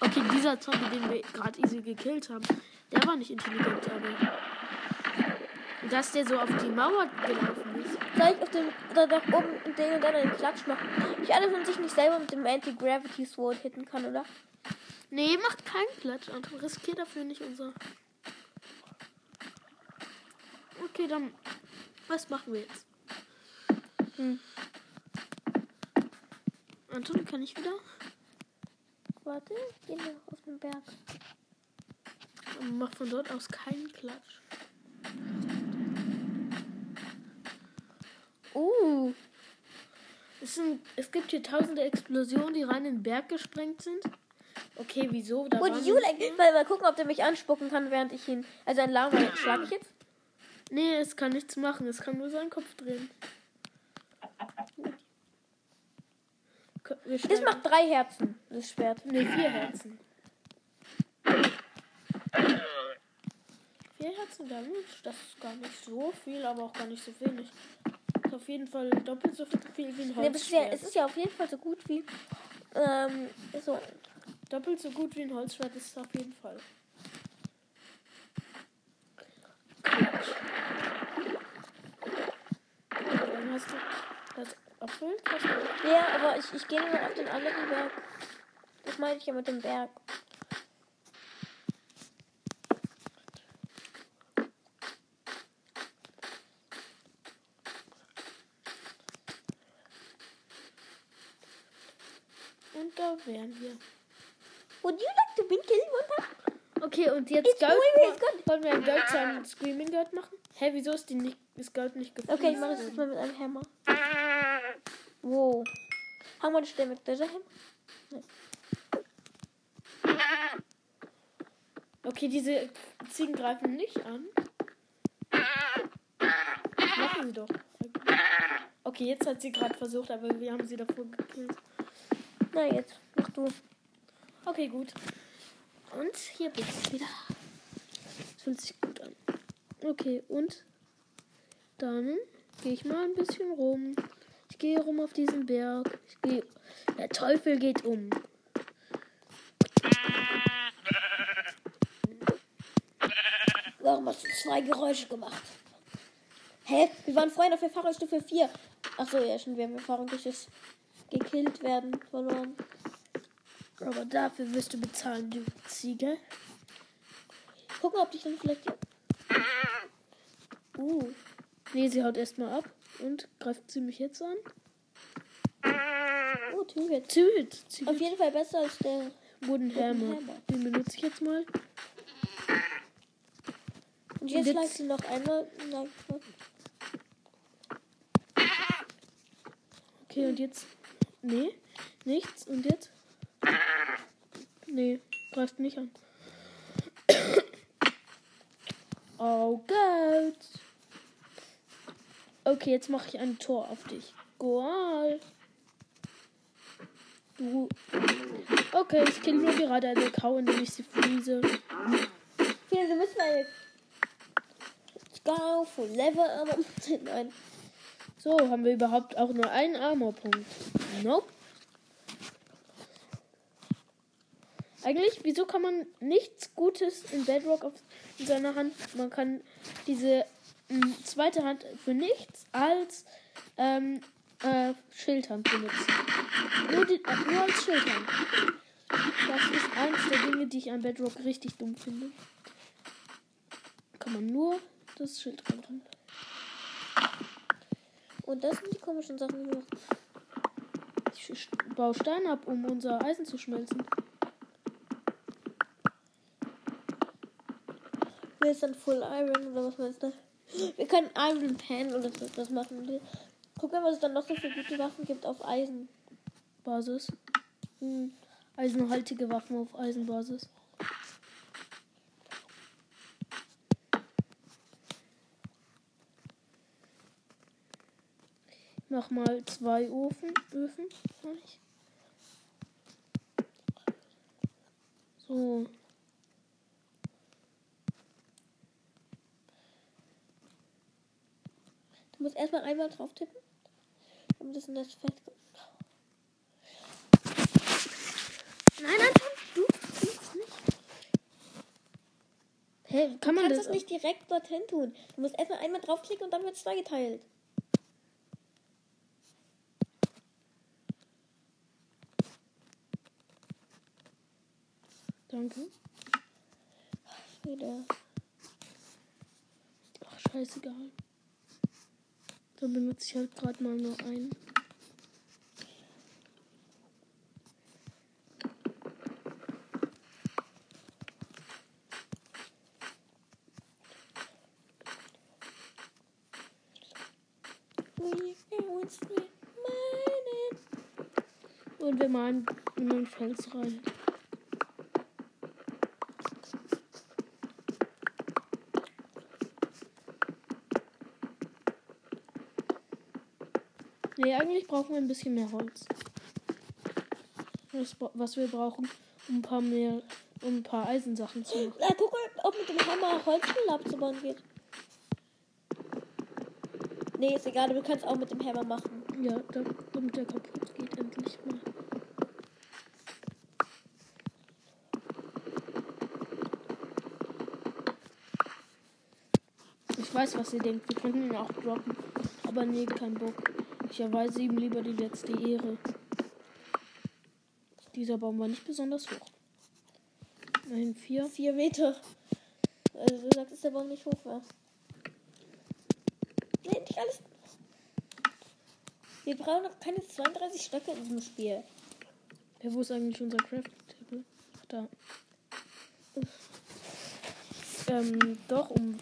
Okay, dieser Zombie, den wir gerade easy gekillt haben, der war nicht intelligent, aber. Dass der so auf die Mauer gelaufen ist. Soll ich auf dem, da nach oben ein Ding und dann einen Klatsch machen? Ich alle von sich nicht selber mit dem Anti-Gravity Sword hitten kann, oder? Nee, macht keinen Klatsch und riskiert dafür nicht unser. Okay, dann. Was machen wir jetzt? Hm. Anton, kann ich wieder? Warte, wir noch auf den Berg. Und mach von dort aus keinen Klatsch. Uh, Es, sind, es gibt hier tausende Explosionen, die rein in den Berg gesprengt sind. Okay, wieso? Da would you like? Mal, mal gucken, ob der mich anspucken kann, während ich ihn. Also ein Lama. Schlag ich jetzt? Nee, es kann nichts machen. Es kann nur seinen Kopf drehen. Das macht drei Herzen, das Schwert. Nee, vier Herzen. Vier Herzen Damage, das ist gar nicht so viel, aber auch gar nicht so wenig. Ist auf jeden Fall doppelt so viel wie ein Nee, Holzschwert. es ist ja auf jeden Fall so gut wie. Ähm, so. Doppelt so gut wie ein Holzschwert ist es auf jeden Fall. Dann hast du das erfüllt? Hast du Ja, aber ich, ich gehe mal auf den anderen Berg. Das meine ich ja mit dem Berg. Und da wären wir. Would you like to be killed one time? Okay, und jetzt It's Gold. good. Wollen wir ein Gold zu einem Screaming Gold machen? Hä, wieso ist die nicht, ist Gold nicht gefunden? Okay, ich mache das jetzt mal mit einem Hammer. Wow. How much damage does a hammer? Okay, diese Ziegen greifen nicht an. Machen sie doch. Okay, jetzt hat sie gerade versucht, aber wir haben sie davor gekillt. Na jetzt, mach du. Okay, gut. Und hier bin ich wieder. Das fühlt sich gut an. Okay, und dann gehe ich mal ein bisschen rum. Ich gehe rum auf diesen Berg. Gehe. Der Teufel geht um. Warum hast du zwei Geräusche gemacht? Hä? Wir waren vorhin auf Erfahrungsstufe 4. Achso, ja, schon. Wir haben Erfahrung durch das gekillt werden verloren. Aber dafür wirst du bezahlen, du Ziege. Gucken, ob dich dann vielleicht. Uh. Nee, sie haut erstmal ab und greift sie mich jetzt an. Oh, Tübet. Züt. Züt. Auf jeden Fall besser als der. Wooden Hammer. Den benutze ich jetzt mal. Und jetzt jetzt- schlägt sie noch einmal. Okay, und jetzt. Nee, nichts. Und jetzt? Nee, greift nicht an. Oh Gott. Okay, jetzt mache ich ein Tor auf dich. Goal. Du. Okay, ich kill nur gerade eine Kau, indem ich sie friese. Viele, wir müssen eine. Go for Level, aber. Nein. So, haben wir überhaupt auch nur einen Armorpunkt? Nope. Eigentlich, wieso kann man nichts Gutes in Bedrock auf in seiner Hand? Man kann diese m, zweite Hand für nichts als ähm, äh, Schildhand benutzen. Nur, die, äh, nur als Schildhand. Das ist eins der Dinge, die ich an Bedrock richtig dumm finde. Kann man nur das Schild tun. Und das sind die komischen Sachen, die wir. ich baue Stein ab, um unser Eisen zu schmelzen. Ist dann Full Iron oder was meinst du? Wir können Iron Pan oder so das machen. Guck mal, was es dann noch so für gute Waffen gibt auf Eisen. Basis. Hm. Eisenhaltige Waffen auf Eisenbasis. Mach mal zwei Ofen, Öfen. mach ich. Du musst erstmal einmal drauf tippen, damit es in das Feld kommt. Nein, nein, du tust nicht. Hä, kann Du man kannst das nicht direkt dorthin tun. Du musst erstmal einmal draufklicken und dann wird es zweigeteilt. Danke. Wieder. Ach, scheißegal. Dann benutze ich halt gerade mal nur einen. Und wir malen in ein Fels rein. Nee, eigentlich brauchen wir ein bisschen mehr Holz. Das, was wir brauchen, um ein paar mehr, um ein paar Eisensachen zu machen. Na, guck mal, ob mit dem Hammer Holzkohle abzubauen geht. Nee, ist egal, du kannst auch mit dem Hammer machen. Ja, da- damit der kaputt geht endlich mal. Ich weiß, was ihr denkt. Wir könnten ihn auch droppen. Aber nee, kein Bock. Ich erweise ihm lieber die letzte Ehre. Dieser Baum war nicht besonders hoch. Immerhin vier. Vier Meter. Also du sagst, dass der Baum nicht hoch war. Nee, nicht alles. Wir brauchen noch keine 32 Stöcke in diesem Spiel. Ja, wo ist eigentlich unser Crafting-Table? Ach, da. Ähm, doch, um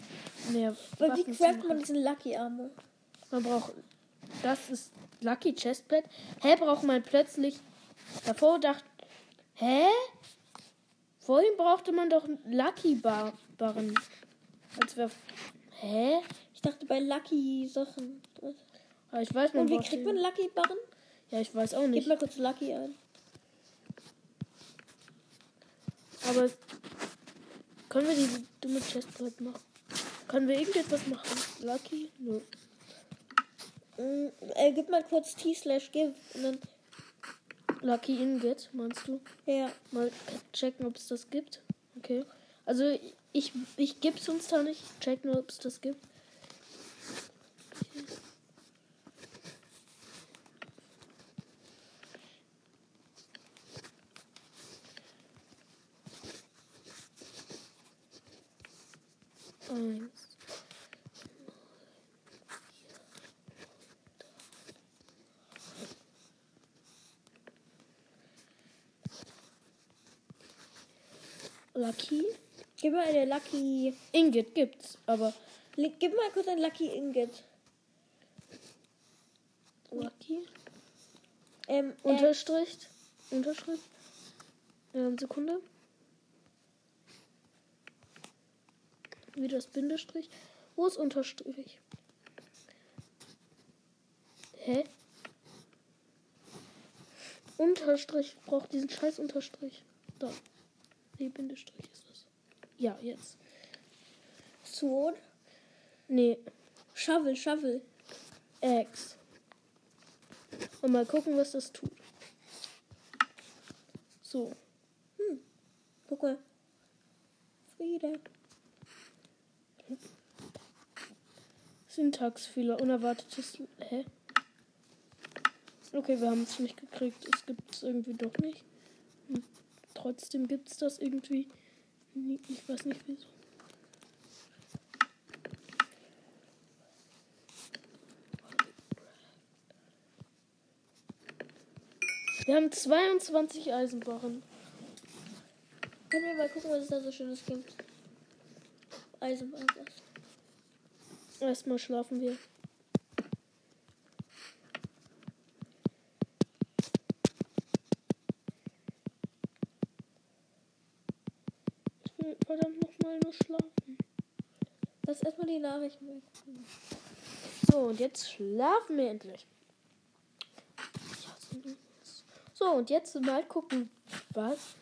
mehr Aber wie craftet man diesen Lucky Armor? Man braucht. Das ist Lucky Chestplate. Hä, braucht man plötzlich. Davor dachte. Hä? Vorhin brauchte man doch Lucky Bar Barren. Als wär. Hä? Ich dachte bei Lucky Sachen. Aber ich weiß man Und wie kriegt die- man Lucky Barren? Ja, ich weiß auch Gib nicht. mal kurz Lucky ein. Aber. Können wir diese dumme Chestplate machen? Können wir irgendetwas machen? Lucky? Nö. Mm, äh, gib mal kurz T slash give und dann. Lucky Ingot, meinst du? Ja. Mal checken, ob es das gibt. Okay. Also ich, ich gib's uns da nicht. Ich check nur, ob es das gibt. Eins. Lucky. Gib mal eine Lucky. Ingot gibt's, aber Gib mal kurz ein Lucky Ingot. Lucky. Ähm, äh, Unterstrich. Unterschrift. Ähm, Sekunde. Wie das Bindestrich. Wo ist Unterstrich? Hä? Unterstrich braucht diesen scheiß Unterstrich. Da. Nee, Bindestrich ist das. Ja, jetzt. Sword. Nee, Shovel, Shovel. X. Und mal gucken, was das tut. So. Guck mal. Friede. Syntaxfehler, unerwartetes. Hä? Okay, wir haben es nicht gekriegt. Es gibt es irgendwie doch nicht. Hm. Trotzdem gibt es das irgendwie. Ich weiß nicht wieso. Wir haben 22 Eisenbarren. Können wir mal gucken, was es da so Schönes gibt. Eisenbahn. Erstmal schlafen wir. Ich will verdammt nochmal nur schlafen. Lass erstmal die Nachrichten weg. So, und jetzt schlafen wir endlich. So, und jetzt mal gucken, was.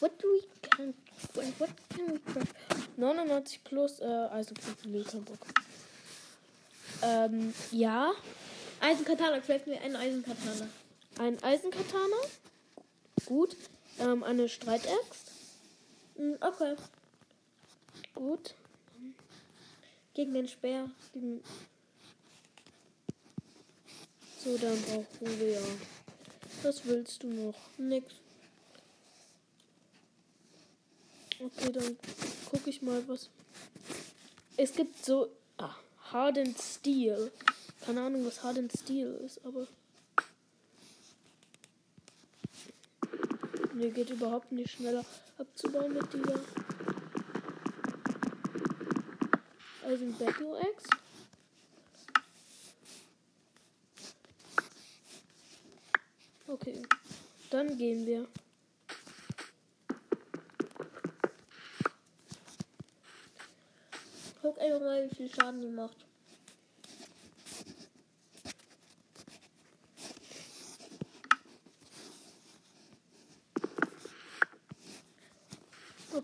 What do we can. What can we craft? 99 plus äh, kein Bock. Ähm, ja. Eisenkatana, craft mir einen Eisenkatana. Ein Eisenkatana. Gut. Ähm, eine Streitaxt. Mm, Okay. Gut. Gegen den Speer. So, dann brauchen wir. Was willst du noch? Nix. Okay, dann gucke ich mal, was. Es gibt so. Ah, Hardened Steel. Keine Ahnung, was Hardened Steel ist, aber. Mir geht überhaupt nicht schneller abzubauen mit dieser. Eisen Battle Axe. Okay, dann gehen wir. Guck einfach mal, wie viel Schaden die macht.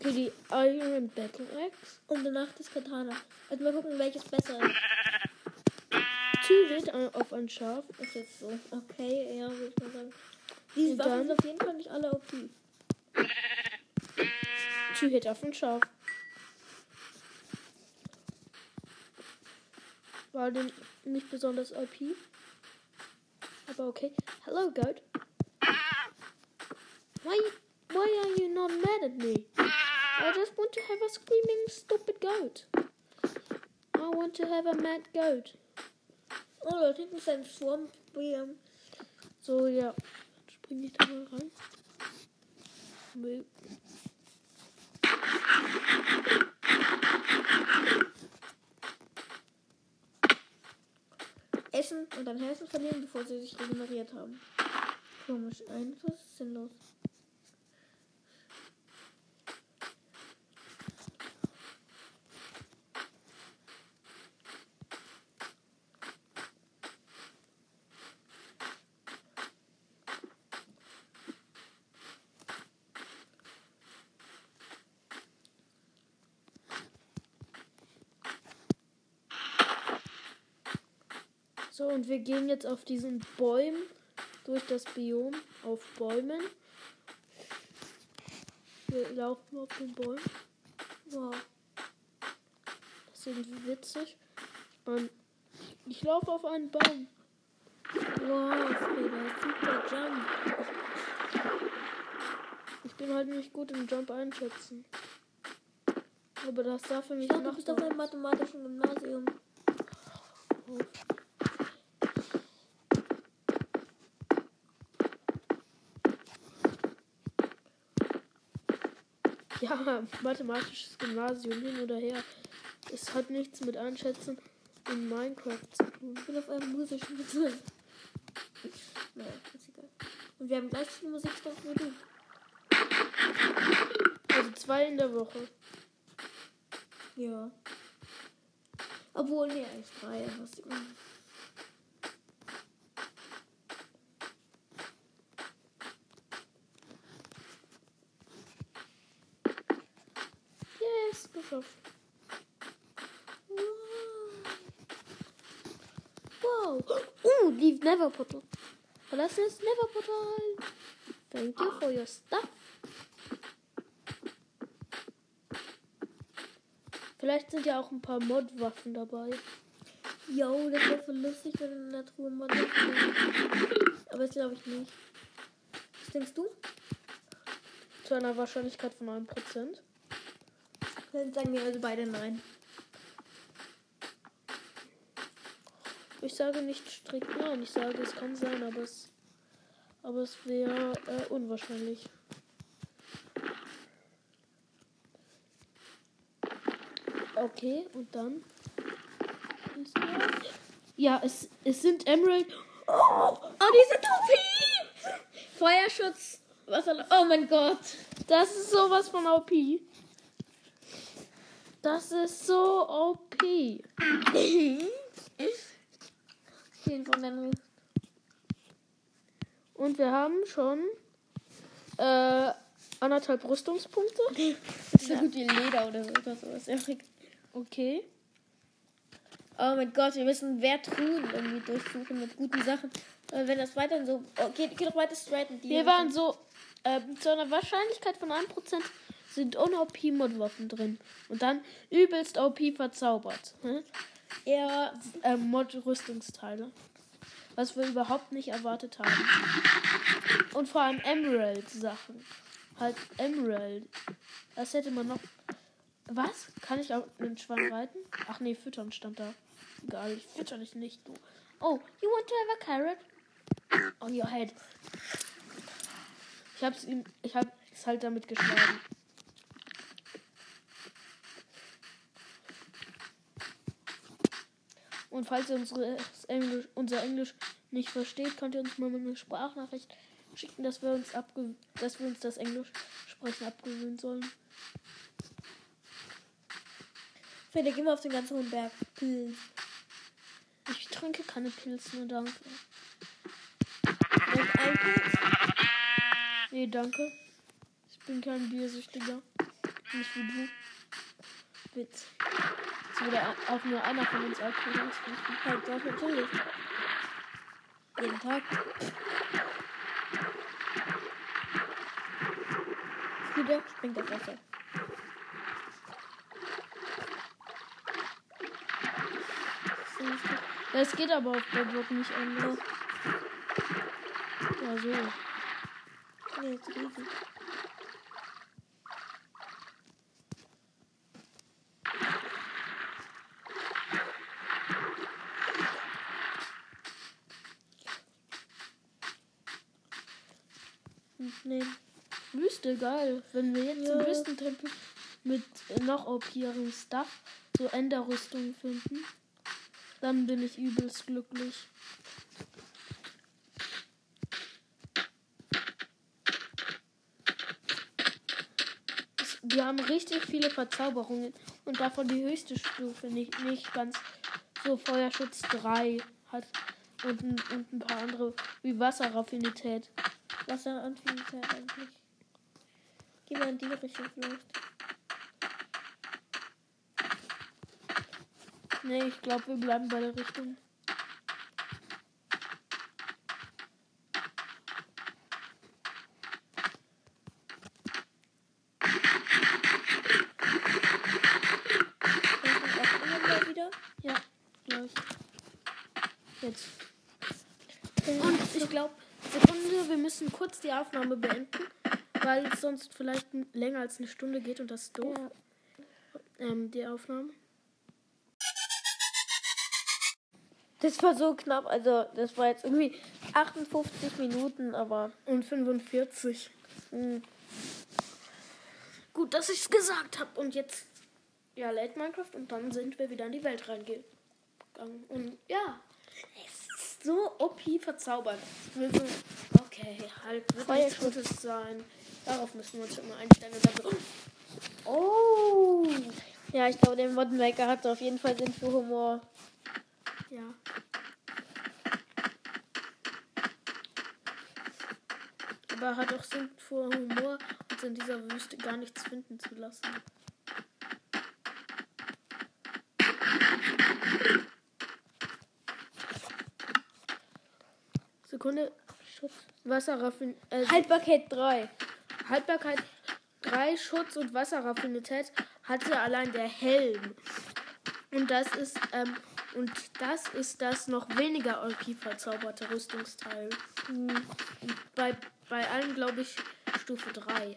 Okay, die Iron Battle Axe. Und danach das Katana. Also mal gucken, welches besser ist. Two äh, auf ein Schaf. Ist jetzt so. Okay, ja, würde ich mal sagen. Diese Waffen sind auf jeden Fall nicht alle OP. Two Hit auf ein Schaf. War den nicht besonders OP. Aber okay. Hello, Goat. Why, why are you not mad at me? I just want to have a screaming, stupid goat. I want to have a mad goat. Oh, da hinten ist ein Swamp. So, ja. Spring ich da mal rein. Mö- Essen und dann Herzen verlieren, bevor sie sich regeneriert haben. Komisch, einfach sinnlos. So, und wir gehen jetzt auf diesen Bäumen durch das Biom auf Bäumen. Wir laufen auf den Bäumen. Wow. Das ist irgendwie witzig. Ich mein, ich laufe auf einen Baum. Wow, Frieda, super Jump. Ich bin halt nicht gut im Jump einschätzen. Aber das darf für mich Ich dachte, du bist auf einem mathematischen Gymnasium. Ja, mathematisches Gymnasium hin oder her. Es hat nichts mit Einschätzen in Minecraft zu tun. Ich bin auf einem musischen Bezirk. Naja, ist egal. Und wir haben gleich viel Musikstoff wie du. Also zwei in der Woche. Ja. Obwohl, nee, eigentlich drei. Was die Yes, geschafft. Wow. Oh, leave Never Portal. Verlassen das Never Portal. Thank you for your stuff. Vielleicht sind ja auch ein paar Mod-Waffen dabei. Yo, das wäre voll lustig, wenn in der Truhe das Aber das glaube ich nicht. Was denkst du? Zu einer Wahrscheinlichkeit von 1%. Dann sagen wir also beide nein. Ich sage nicht strikt nein. Ich sage, es kann sein, aber es Aber es wäre äh, unwahrscheinlich. Okay, und dann. Ja, es, es sind Emerald. Oh, die sind OP! Feuerschutz. Was oh mein Gott. Das ist sowas von OP. Das ist so OP. Von Und wir haben schon äh, anderthalb Rüstungspunkte. Das ist so gut wie Leder oder so. Oder sowas. Ja, Okay. Oh mein Gott, wir müssen Werttruhen irgendwie durchsuchen mit guten Sachen. Weil wenn das weiterhin so. Oh, geh, geh doch weiter straight. Wir waren so, ähm, zu einer Wahrscheinlichkeit von 1% sind Un-OP-Mod-Waffen drin. Und dann übelst OP verzaubert. Hm? Ja, Ähm, Mod-Rüstungsteile. Was wir überhaupt nicht erwartet haben. Und vor allem Emerald-Sachen. Halt Emerald. Das hätte man noch. Was? Kann ich auch einen Schwein reiten? Ach nee, füttern stand da. Egal, ich fütter dich nicht, du. Oh, you want to have a carrot? On your head. Ich hab's ihm. Ich hab es halt damit geschlagen. Und falls ihr unsere Englisch, unser Englisch nicht versteht, könnt ihr uns mal eine Sprachnachricht schicken, dass wir uns abge dass wir uns das Englisch sprechen abgewöhnen sollen. Fede, geh mal auf den ganz hohen Berg. Pilz. Ich trinke keine Pilze, nur danke. Und ein Pilz. Nee, danke. Ich bin kein Biersüchtiger. Nicht wie du. Witz. Jetzt würde auch nur einer von uns Alkohol trinken. Halt doch, natürlich. Jeden Tag. Wieder springt auf Wasser. Das geht aber auf Bedrock nicht anders. Ja, so. Nee, ist riesig. Hm, Nee. Wüste, geil. Wenn wir jetzt im Ja. Wüstentempel mit äh, noch OP-ihrem Stuff so Enderrüstung finden, dann bin ich übelst glücklich. Wir haben richtig viele Verzauberungen und davon die höchste Stufe nicht, nicht ganz so Feuerschutz 3 hat und, ein- und ein paar andere wie Wasserraffinität. Wasseranfälligkeit eigentlich. Geh mal in die Richtung vielleicht. Nee, ich glaube, wir bleiben bei der Richtung. Ja, gleich. Jetzt. Und ich glaube, Sekunde, wir müssen kurz die Aufnahme beenden, weil es sonst vielleicht länger als eine Stunde geht und das ist doof. Ja. Ähm, die Aufnahme. Das war so knapp, also das war jetzt irgendwie 58 Minuten, aber Und 45. mh, Gut, dass ich es gesagt habe. Und jetzt, ja, lädt Minecraft und dann sind wir wieder in die Welt reingegangen. Und ja, es ist so OP verzaubert. Okay, halt, wird nichts. Gutes sein. Darauf müssen wir uns schon mal einstellen. Oh! Ja, ich glaube, der Modmaker hat auf jeden Fall Sinn für Humor. ja. Aber er hat auch Sinn vor Humor, uns in dieser Wüste gar nichts finden zu lassen. Sekunde. Schutz. Wasserraffin äh, Haltbarkeit 3. Haltbarkeit 3 Schutz und Wasserraffinität hatte allein der Helm. Und das ist ähm, und das ist das noch weniger OP verzauberte Rüstungsteil. Bei bei allen glaube ich Stufe 3.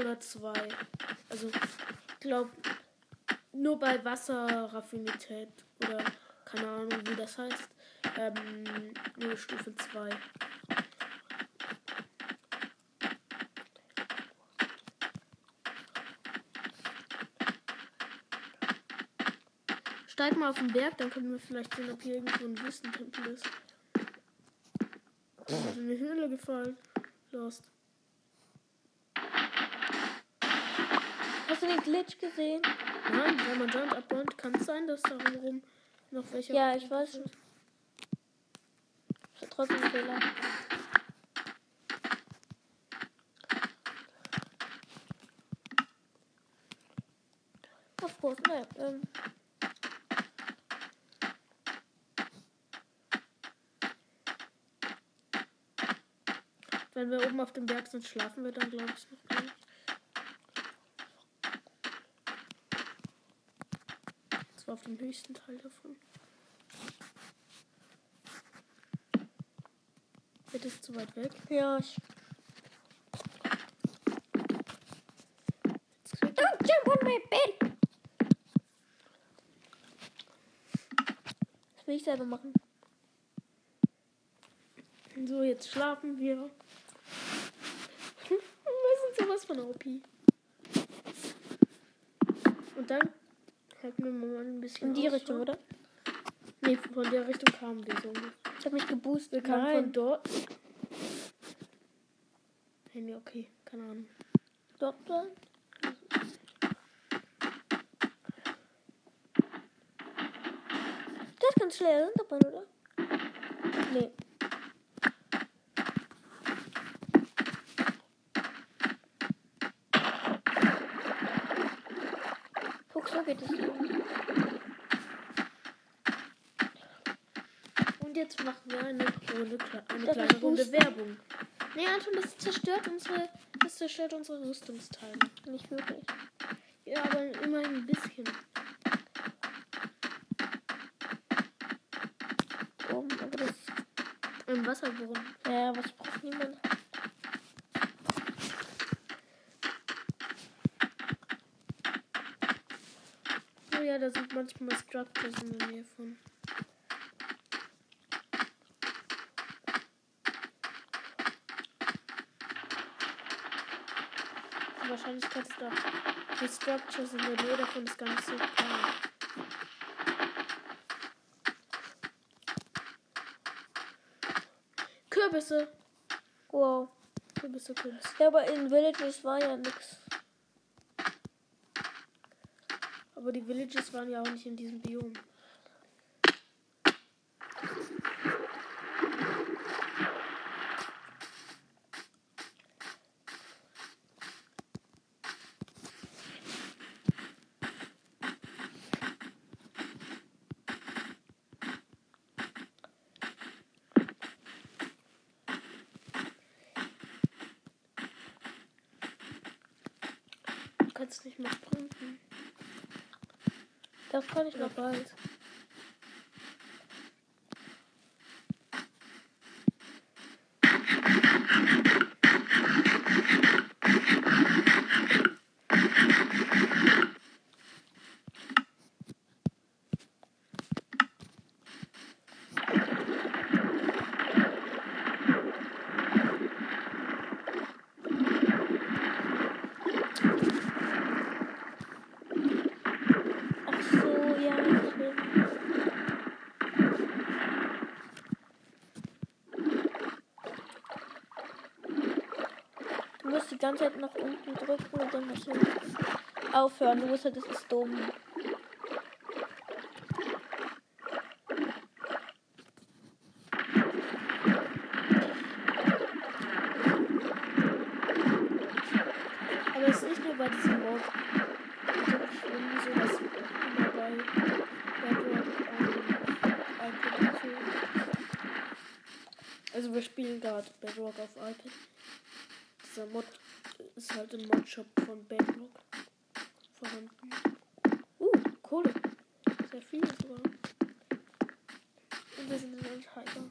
Oder 2. Also ich glaube nur bei Wasserraffinität oder keine Ahnung, wie das heißt. Ähm, nur Stufe 2. Steig mal auf den Berg, dann können wir vielleicht sehen, ob hier irgendwo ein Wüstentempel ist. Ist in eine Höhle gefallen. Lost. Hast du den Glitch gesehen? Nein, wenn man Jump abbonnt, kann es sein, dass da rum noch welche. Ja, ich weiß schon. Trotzdem Fehler. Of course, naja. Ähm, Wenn wir oben auf dem Berg sind, schlafen wir dann, glaube ich, noch gleich. Das war auf dem höchsten Teil davon. Wird es zu weit weg? ja, ich. Don't jump on my bed! Das will ich selber machen. So, jetzt schlafen wir. wir sind sowas von OP. Und dann halten wir mal ein bisschen In die Ausschau. Richtung, oder? Nee, von der Richtung kamen wir so. Ich habe mich geboostet. Wir kamen von dort. Nee, okay, keine Ahnung. Dort. Das ist ganz schnell runterbahn, oder? Nee. Guck, so geht es. Und jetzt machen wir eine eine kleine Runde? Werbung. Nee, Anton, das zerstört unsere, das zerstört unsere Rüstungsteile. Nicht wirklich. Ja, aber immerhin ein bisschen. Oben, aber das. Ein Wasserbrunnen. Ja, was braucht niemand? Oh ja, da sind manchmal Structures in der Nähe von. Wahrscheinlichkeit ist da. Die Structures in der Nähe davon ist gar nicht so klein. Kürbisse. Wow. Kürbisse, Kürbisse. Ja, aber in Villages war ja nix. Aber die Villages waren ja auch nicht in diesem Biom. Du kannst nicht mehr sprinten. Das kann ich noch. bald. Ach so, ja, ich will. Du musst die ganze Zeit nach unten dann musst du aufhören. Musst halt, das ist dumm. Aber es ist nicht nur bei diesem Mod. Irgendwie sowas immer bei Bedrock ähm, iPad so. Also wir spielen gerade Bedrock auf iPad. Dieser Mod halt im Modshop von Bedrock vorhanden. Uh, Kohle. Sehr viel sogar. Und wir sind in Anschreiber.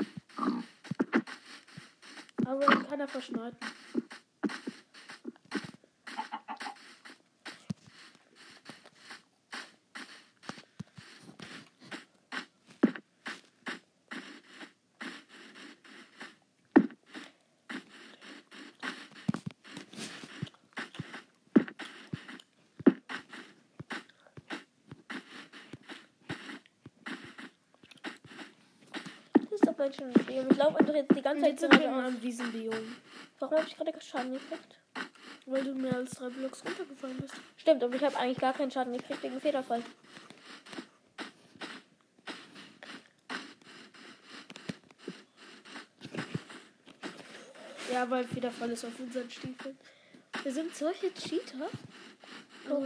Aber ihn kann er verschneiden. Laufe ein schönes Biom. Ich laufe einfach jetzt die ganze Zeit jetzt sind wir geradeaus. einem Wiesenbiom. Warum habe ich gerade Schaden gekriegt? Weil du mehr als drei Blocks runtergefallen bist. Stimmt, aber ich habe eigentlich gar keinen Schaden gekriegt wegen Federfall. Ja, weil Federfall ist auf unseren Stiefeln. Wir sind solche Cheater. Oh.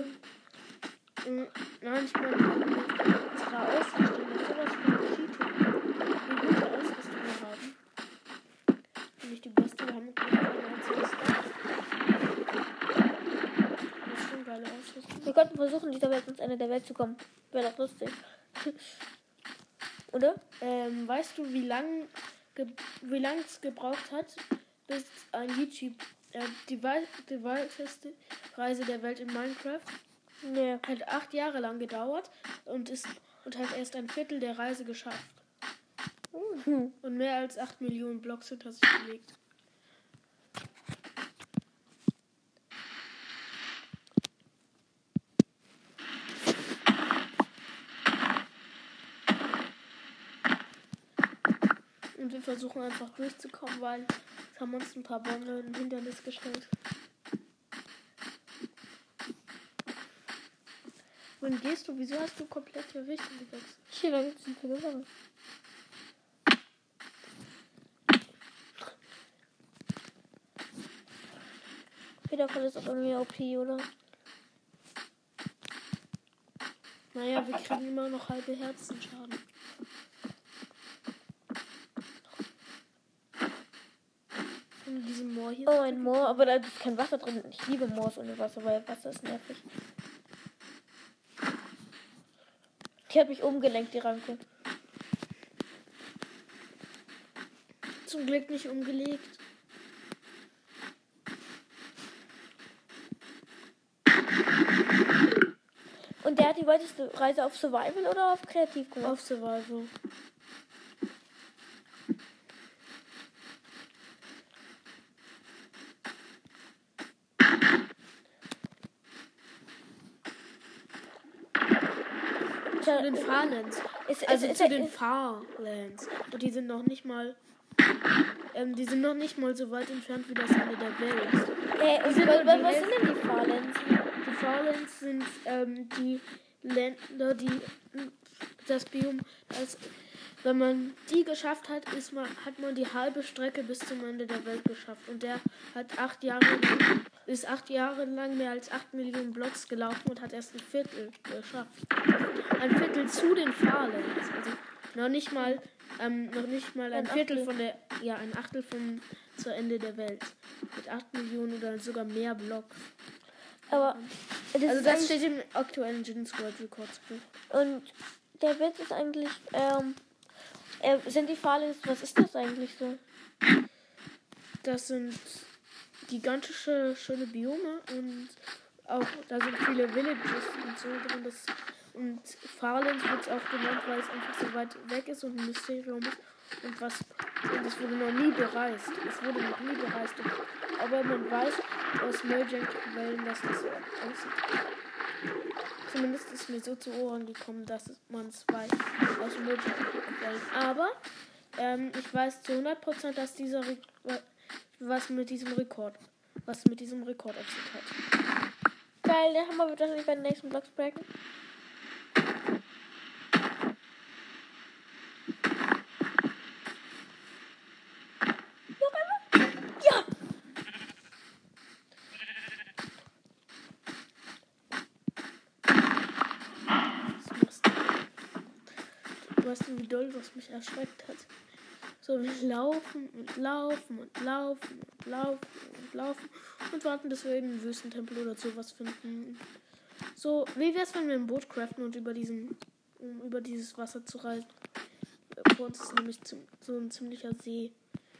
Mm, Nein, ich meine, unsere Ausrüstung ist sowas von Cheater. Wie gute Ausrüstung wir haben. Nicht die beste, wir haben keine einzige Stadt. Das ist schon geile Ausrüstung. Wir könnten versuchen, dieser Welt ins Ende der Welt zu kommen. Wäre doch lustig. Oder? Ähm, weißt du, wie lang ge wie lang es gebraucht hat, bis ein YouTube äh, die, wei die weiteste Reise der Welt in Minecraft Nee. hat acht Jahre lang gedauert und ist und hat erst ein Viertel der Reise geschafft Hm. und mehr als acht Millionen Blocks hinter sich gelegt. Wir versuchen einfach durchzukommen, weil es haben uns ein paar Bäume ein Hindernis gestellt. Wohin gehst du? Wieso hast du komplett die Richtung gewechselt? Hier, da sind wir gegangen. Federfall ist auch irgendwie OP, oder? Naja, wir kriegen immer noch halbe Herzenschaden. In diesem Moor hier. Oh, ein Moor, aber da ist kein Wasser drin. Ich liebe Moors ohne Wasser, weil Wasser ist nervig. Die hat mich umgelenkt, die Ranke. Zum Glück nicht umgelegt. Und der hat die weiteste Reise auf Survival oder auf Kreativ gemacht? Auf Survival. Zu den Farlands. Ist, Also ist, ist, zu den ist, Farlands. Und die sind noch nicht mal. Ähm, die sind noch nicht mal so weit entfernt wie das Ende der Welt. äh, was, sind denn die Farlands? Die Farlands sind ähm, die Länder, die das Biom, das, wenn man die geschafft hat, ist man, hat man die halbe Strecke bis zum Ende der Welt geschafft. Und der hat acht Jahre lang, ist acht Jahre lang mehr als acht Millionen Blocks gelaufen und hat erst ein Viertel geschafft. Ein Viertel zu den Farlands. Also noch nicht mal, ähm, noch nicht mal ein, Ein Viertel Achtel. von der, ja, ein Achtel von zu Ende der Welt. Mit acht Millionen oder sogar mehr Blocks. Aber das Also das steht im aktuellen Guinness World Records Buch. Und der Witz ist eigentlich, ähm, äh, sind die Farlands, was ist das eigentlich so? Das sind gigantische, schöne Biome und auch da sind viele Villages und so drin. Das, und Farlands wird es auch genannt, weil es einfach so weit weg ist und ein Mysterium ist. Und was und es wurde noch nie bereist. Es wurde noch nie bereist. Aber man weiß aus Mojang-Quellen, dass das so aussieht. Zumindest ist mir so zu Ohren gekommen, dass man es weiß aus Mojang-Quellen. Aber ähm, ich weiß zu 100%, dass dieser Re was mit diesem Rekord, was mit diesem Rekord sich hat. Geil, der Hammer wird wahrscheinlich bei den nächsten Blocks breaken. Noch einmal? Ja! Was machst du? Du weißt du, wie doll was mich erschreckt hat. So, wir laufen und laufen und laufen und laufen und laufen und warten, bis wir einen Wüstentempel oder sowas finden. So, wie wär's, wenn wir ein Boot craften und über diesen, um über dieses Wasser zu reisen? Vor uns ist nämlich zum, so ein ziemlicher See.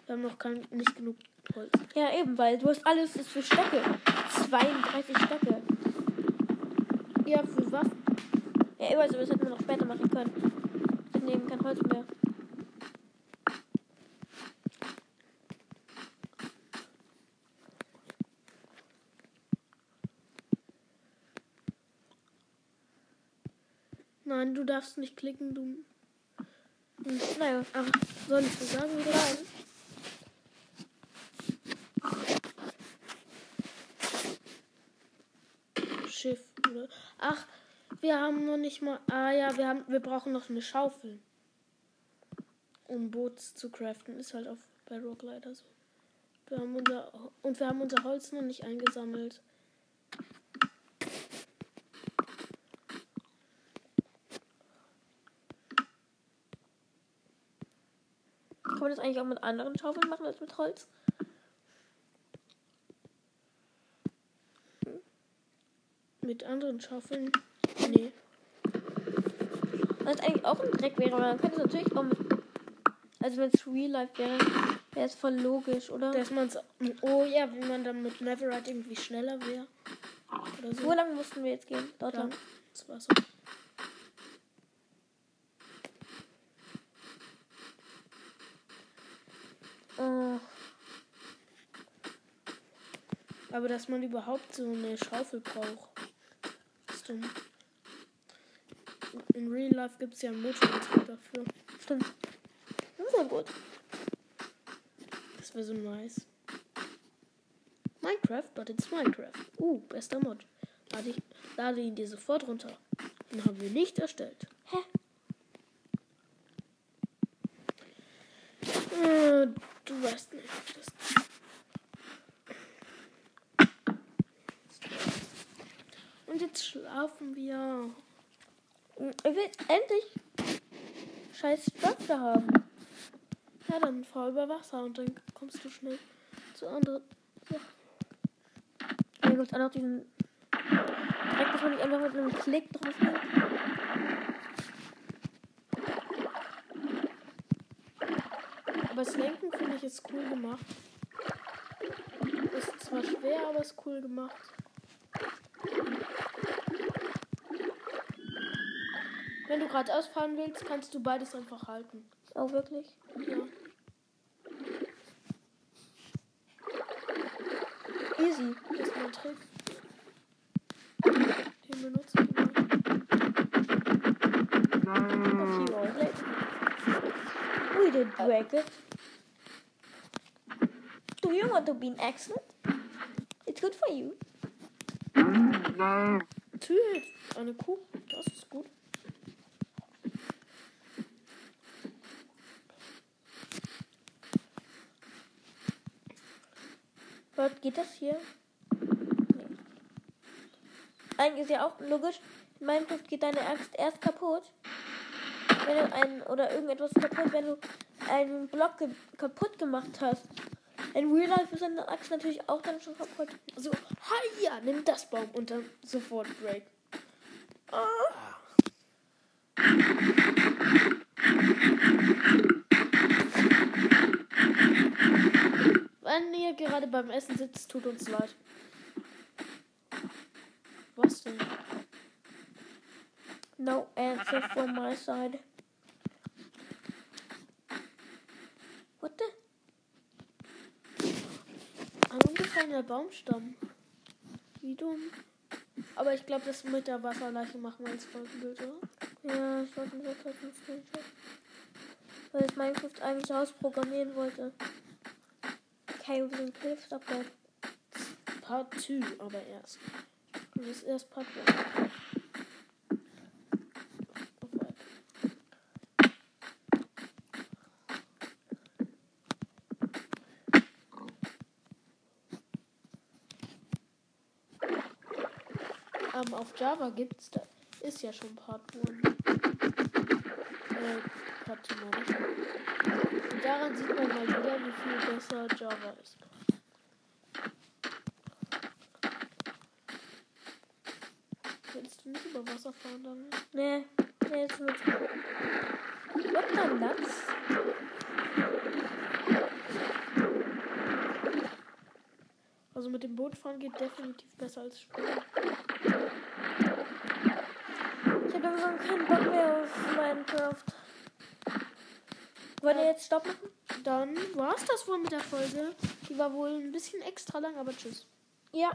Wir haben noch kein, nicht genug Holz. Ja, eben, weil du hast alles ist für Stöcke. 32 Stöcke. Ja, für Waffen. Ja, eben, also das hätten wir noch später machen können. Eben kein Holz mehr. Nein, du darfst nicht klicken, du. Naja. Ach, soll ich so sagen wieder? Nein. Schiff, oder? Ach, wir haben noch nicht mal. Ah ja, wir haben, wir brauchen noch eine Schaufel. Um Boots zu craften. Ist halt auf Bedrock leider so. Wir haben unser und wir haben unser Holz noch nicht eingesammelt. Kann man das eigentlich auch mit anderen Schaufeln machen als mit Holz? Mit anderen Schaufeln? Nee. Was eigentlich auch ein Dreck wäre, aber man könnte es natürlich auch mit. Also wenn es Real Life wäre, wäre es voll logisch, oder? Dass man's. Oh ja, wenn man dann mit Neverite irgendwie schneller wäre. Oder so. Wo lang mussten wir jetzt gehen? Dort Ja, lang. das war so. Äh, Aber dass man überhaupt so eine Schaufel braucht. Ist dumm. In Real Life gibt es ja einen Motorantrieb dafür. stimmt. Das ist ja gut. Das wäre so nice. Minecraft, but it's Minecraft. Uh, bester Mod. Lade, ich, lade ihn dir sofort runter. Den haben wir nicht erstellt. Hä? Äh, du weißt nicht. Das Und jetzt schlafen wir. Ich will endlich scheiß Stöcke haben. Ja, dann fahr über Wasser und dann kommst du schnell zu anderen. Hier gibt es auch noch diesen Dreck, dass man nicht einfach mit einem Klick drauf nimmt. Aber das Lenken finde ich ist cool gemacht. Ist zwar schwer, aber ist cool gemacht. Wenn du gerade ausfahren willst, kannst du beides einfach halten. Auch wirklich. Ja. Easy. Das ist mein Trick. Den benutze ich immer. A few hours later. We did break it. Do you want to be an accident? It's good for you. Tüt, eine Kuh. Das ist gut. Was geht das hier? Nee. Eigentlich ist ja auch logisch, in Minecraft geht deine Axt erst kaputt, wenn du einen oder irgendetwas kaputt, wenn du einen Block ge kaputt gemacht hast. In Real Life ist deine Axt natürlich auch dann schon kaputt. So, ja, nimm das Baum und dann sofort Break. Ah. Wenn ihr gerade beim Essen sitzt, tut uns leid. Was denn? No answer from my side. What the? Ein umgefallener Baumstamm. Wie dumm. Aber ich glaube, das mit der Wasserleiche machen wir als Folgenbild, oder? Ja, ich wollte mir gerade einen Screenshot. Weil ich Minecraft eigentlich ausprogrammieren wollte. Okay, wir sind Cliffs Update. Part 2, aber erst. Das ist erst Part 1. Ähm, auf Java gibt's da ist ja schon Part 1. Äh, Part 2 meine ich. Und daran sieht man mal wieder, wie viel besser Java ist. Willst du nicht über Wasser fahren dann? Nee, nee, jetzt mit. What the nuts? Also mit dem Boot fahren geht definitiv besser als Spielen. Ich hab langsam keinen Bock mehr auf Minecraft. Wollen wir jetzt Stopp machen? Dann war's das wohl mit der Folge. Die war wohl ein bisschen extra lang, aber tschüss. Ja.